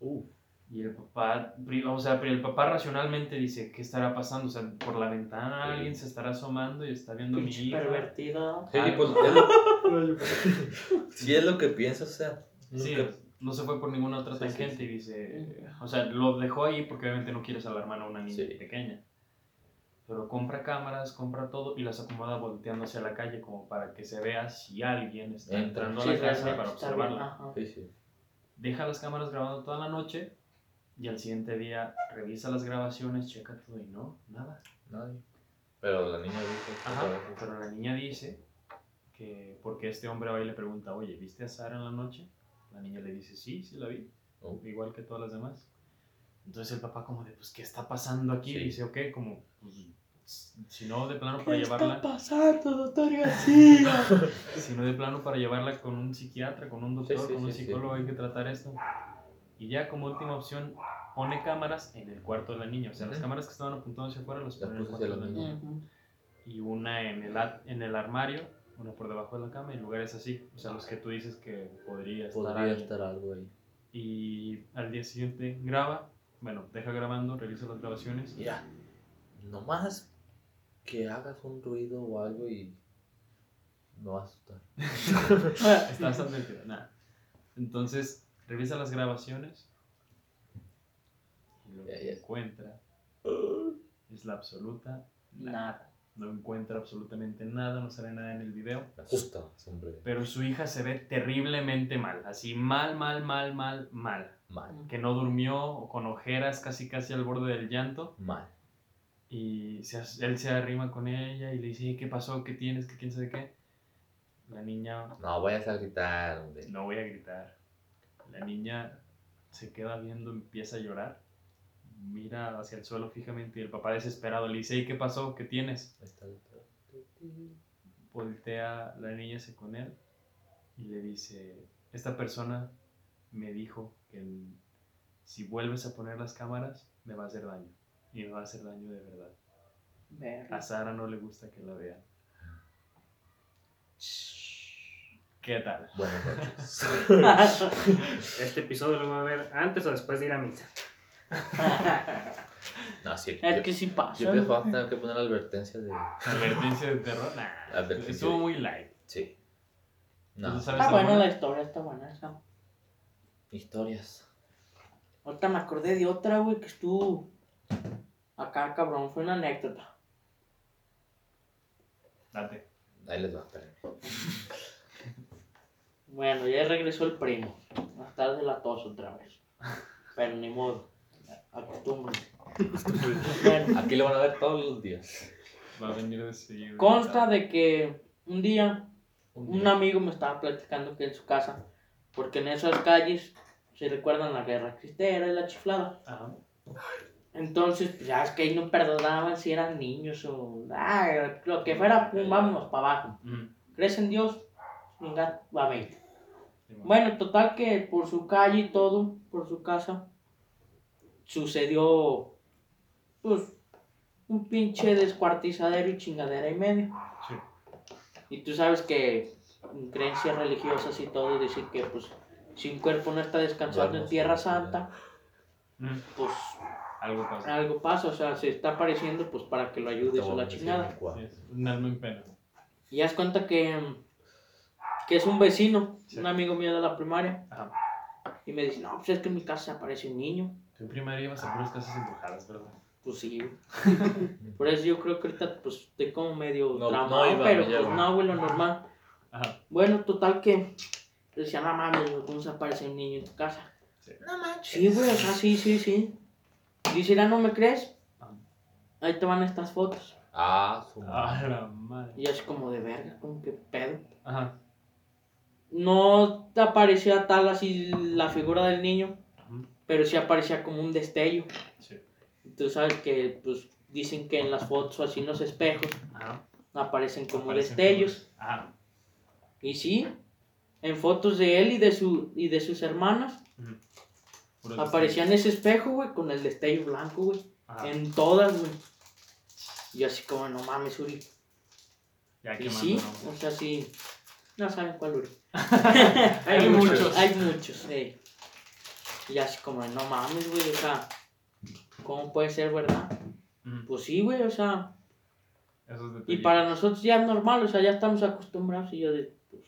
Uh. Y el papá, o sea, pero el papá racionalmente dice, ¿qué estará pasando? O sea, por la ventana Sí. alguien se estará asomando y está viendo mi hija. pervertido. Sí, Ah. pues es lo, sí es lo que pienso, o sea. Sí, nunca- no se fue por ninguna otra Sí, sí, tangente sí. y dice, o sea, lo dejó ahí porque obviamente no quieres alarmar a una niña Sí. pequeña. Pero compra cámaras, compra todo y las acomoda volteando hacia la calle como para que se vea si alguien está Entra. entrando a la casa para observarla. ajá. Sí, sí. Deja las cámaras grabando toda la noche y al siguiente día revisa las grabaciones, checa todo y no, nada. Nadie. Pero la niña dijo. Ajá, pero la niña dice que porque este hombre va y le pregunta, oye, ¿viste a Sara en la noche? La niña le dice, sí, sí la vi, Oh. igual que todas las demás. Entonces el papá como de, pues, ¿qué está pasando aquí? Sí. Dice, ok, como, pues, si no de plano para llevarla, pasando, doctor García? si no de plano para llevarla con un psiquiatra, con un doctor, Sí, sí, con un psicólogo, hay que tratar esto. Y ya como última opción, pone cámaras en el cuarto de la niña. O sea, las Ujú. cámaras que estaban apuntando hacia afuera las Las pone en el cuarto de la niña. niña. y una en el, en el armario, una por debajo de la cama y lugares así, o sea, los que tú dices que podría estar Podría alguien. estar algo ahí. Y al día siguiente graba, bueno, deja grabando, revisa las grabaciones. Mira, nomás que hagas un ruido o algo y me va a asustar. Está bastante divertido, nada. Entonces, revisa las grabaciones y lo Ya, que ya. encuentra es la absoluta nada. Nada. No encuentra absolutamente nada, no sale nada en el video. Asusta, hombre. Pero su hija se ve terriblemente mal, así mal, mal, mal, mal, mal. Mal, Que no durmió, con ojeras casi casi al borde del llanto. mal. Y se él se arrima con ella y le dice, ¿qué pasó? ¿Qué tienes? ¿Qué quién sabe qué? La niña, No vayas a gritar, hombre. no voy a gritar. La niña se queda viendo, empieza a llorar. Mira hacia el suelo fijamente y el papá desesperado le dice, "¿Y ¿qué pasó? ¿Qué tienes? Ahí está, voltea la niña se con él y le dice, esta persona me dijo que el- si vuelves a poner las cámaras me va a hacer daño y me va a hacer daño de verdad. Verga. A Sara no le gusta que la vean. ¿Qué tal? Buenas noches. Este episodio lo voy a ver antes o después de ir a misa. No, sí. Es yo- que sí pasa. Yo creo que tener que poner la advertencia de. Advertencia de terror. Nah, Advertencia. estuvo muy light. Sí. No. Entonces, ¿sabes Está buena alguna? la historia, está buena esa. Historias. Ahorita me acordé de otra, güey, que estuvo acá, cabrón. Fue una anécdota. Date. Ahí les va, espérenme. Bueno, ya regresó el primo. Más tarde la tos otra vez. Pero ni modo. Acostúmbrense. Bueno, Aquí lo van a ver todos los días. Va a venir de seguido. consta de que un día Un un día. amigo me estaba platicando que en su casa, porque en esas calles se recuerdan la guerra cristera y la chiflada. Ajá. Entonces, pues ya es que ahí no perdonaban si eran niños o ah, lo que fuera, pum, vámonos para abajo. Mm. ¿Crees en Dios? Venga, va a ver. Simón. Bueno, total que por su calle y todo, por su casa, sucedió, pues, un pinche descuartizadero y chingadera y medio. Sí. Y tú sabes que en creencias religiosas y todo dicen que, pues, si un cuerpo no está descansando en Tierra Santa, Mm, pues Algo pasa. algo pasa, o sea, se está apareciendo, pues, para que lo ayudes o la chingada. Sí, es un alma en pena. Y haz cuenta que, que es un vecino, Sí. un amigo mío de la primaria, Ajá. y me dice, no, pues es que en mi casa aparece un niño. Tu primaria ibas a puras casas embrujadas, ¿verdad? Pues sí. Por eso yo creo que ahorita pues estoy como medio No, traumado, no iba, pero pues no, güey, lo normal. Ajá. Bueno, total que decía, no mames, ¿cómo se aparece un niño en tu casa? Sí. No manches. Sí, güey, o sea, sí, sí, sí. Dice, "Ah, ¿no me crees? Ajá. Ahí te van estas fotos. Ah, su Ah, madre. la madre. Y así como de verga, como que pedo. Ajá. No te aparecía tal así la figura del niño. Pero sí aparecía como un destello. Sí. Tú sabes que, pues, dicen que en las fotos o así en los espejos Ajá. aparecen como Aparecen destellos. como- Ajá. Y sí, en fotos de él y de, su, y de sus hermanas Ujú. Puros aparecía en ese espejo, güey, con el destello blanco, güey. Ajá. En todas, güey. Y así como, no mames, Uri. Ya Y sí, ¿no? o sea, sí. No saben cuál Uri. Hay muchos. Hay muchos, eh. Y así como, no mames, güey, o sea, ¿cómo puede ser, verdad? Pues sí, güey, o sea, Esos y detallitos. para nosotros ya es normal, o sea, ya estamos acostumbrados y yo de, pues,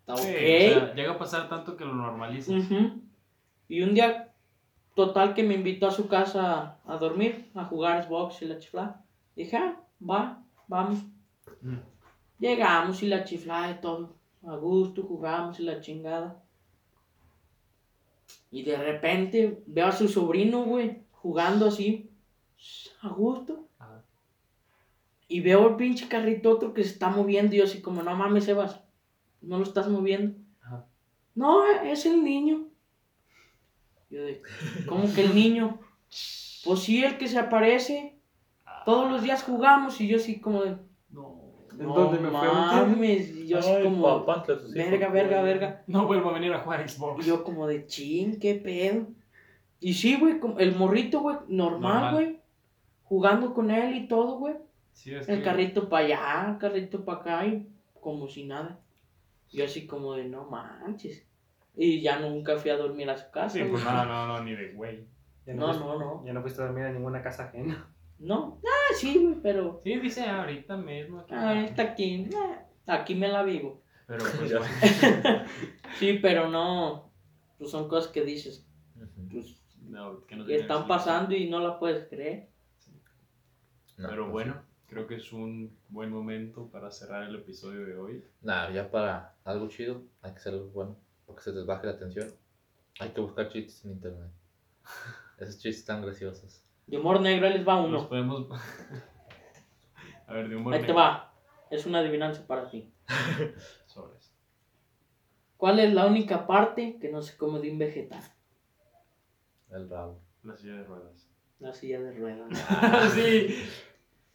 está ok. Sí, o sea, llega a pasar tanto que lo normalizas. Y un día, total, que me invitó a su casa a dormir, a jugar Xbox y la chiflada. Dije, ah, va, vamos. Llegamos y la chiflada y todo. A gusto, jugamos y la chingada. Y de repente veo a su sobrino, güey, jugando así, a gusto. Ajá. Y veo el pinche carrito otro que se está moviendo y yo así como, no mames, Sebas, no lo estás moviendo. Ajá. No, es el niño. Yo de, ¿cómo que el niño? Pues sí, el que se aparece. Todos los días jugamos y yo así como de, No. ¿En no dónde me fue a meter? mames. Yo así Ay, como, papá, verga, verga, verga. No vuelvo a venir a jugar Xbox. Y yo como de, ching, qué pedo. Y sí, güey, como- el morrito, güey, normal, güey. Jugando con él y todo, güey. Sí, es El que- carrito para allá, el carrito para acá y como si nada. Yo así como de, no manches. Y ya nunca fui a dormir a su casa. Sí, pues no, no, no, ni de güey. Ya No, fuiste- no, no. Ya no fuiste a dormir en ninguna casa ajena. No, ah, sí, güey, pero Sí, dice ahorita mismo. aquí. ah, está aquí, ah, aquí me la vivo. Pero pues. Sí, pero no, pues son cosas que dices, pues, No, que no que están pasando y no la puedes creer. No, Pero bueno, creo que es un buen momento para cerrar el episodio de hoy. Nada, ya para algo chido, hay que hacer algo bueno, porque se les baje la atención. Hay que buscar chistes en internet. Esos chistes están graciosos. De humor negro, ahí les va Nos uno. podemos. a ver, de humor Ahí te negro. va. Es una adivinanza para ti. Sobres. ¿Cuál es la única parte que no se come de un vegetal? El rabo. La silla de ruedas. La silla de ruedas. sí.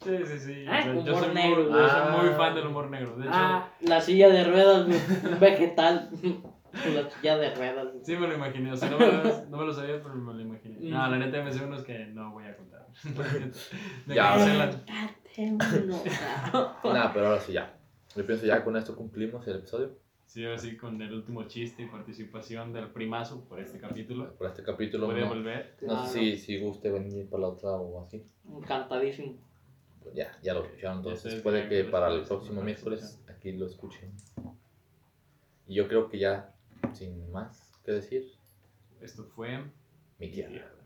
Sí, sí, sí. Ah, yo soy negro, muy, güey. yo soy muy Ah. fan del humor negro. De hecho, Ah, la silla de ruedas. Un vegetal. La silla de ruedas. sí me lo imaginé. O sea, no me lo, no me lo sabía, pero me lo imaginé. Mm. No, la neta me sé unos que no voy a contar. De Ya, que uno. Nada, pero ahora sí ya. Yo pienso ya con esto cumplimos el episodio. Sí, así con el último chiste y participación del primazo por este capítulo. Por este capítulo. Puede No, volver. no Claro. sé si, si guste venir para la otra o así. Encantadísimo. Pues ya, ya lo escucharon. Entonces es puede que para el próximo miércoles aquí lo escuchen. Y yo creo que ya, sin más que decir, Esto fue mi tierra.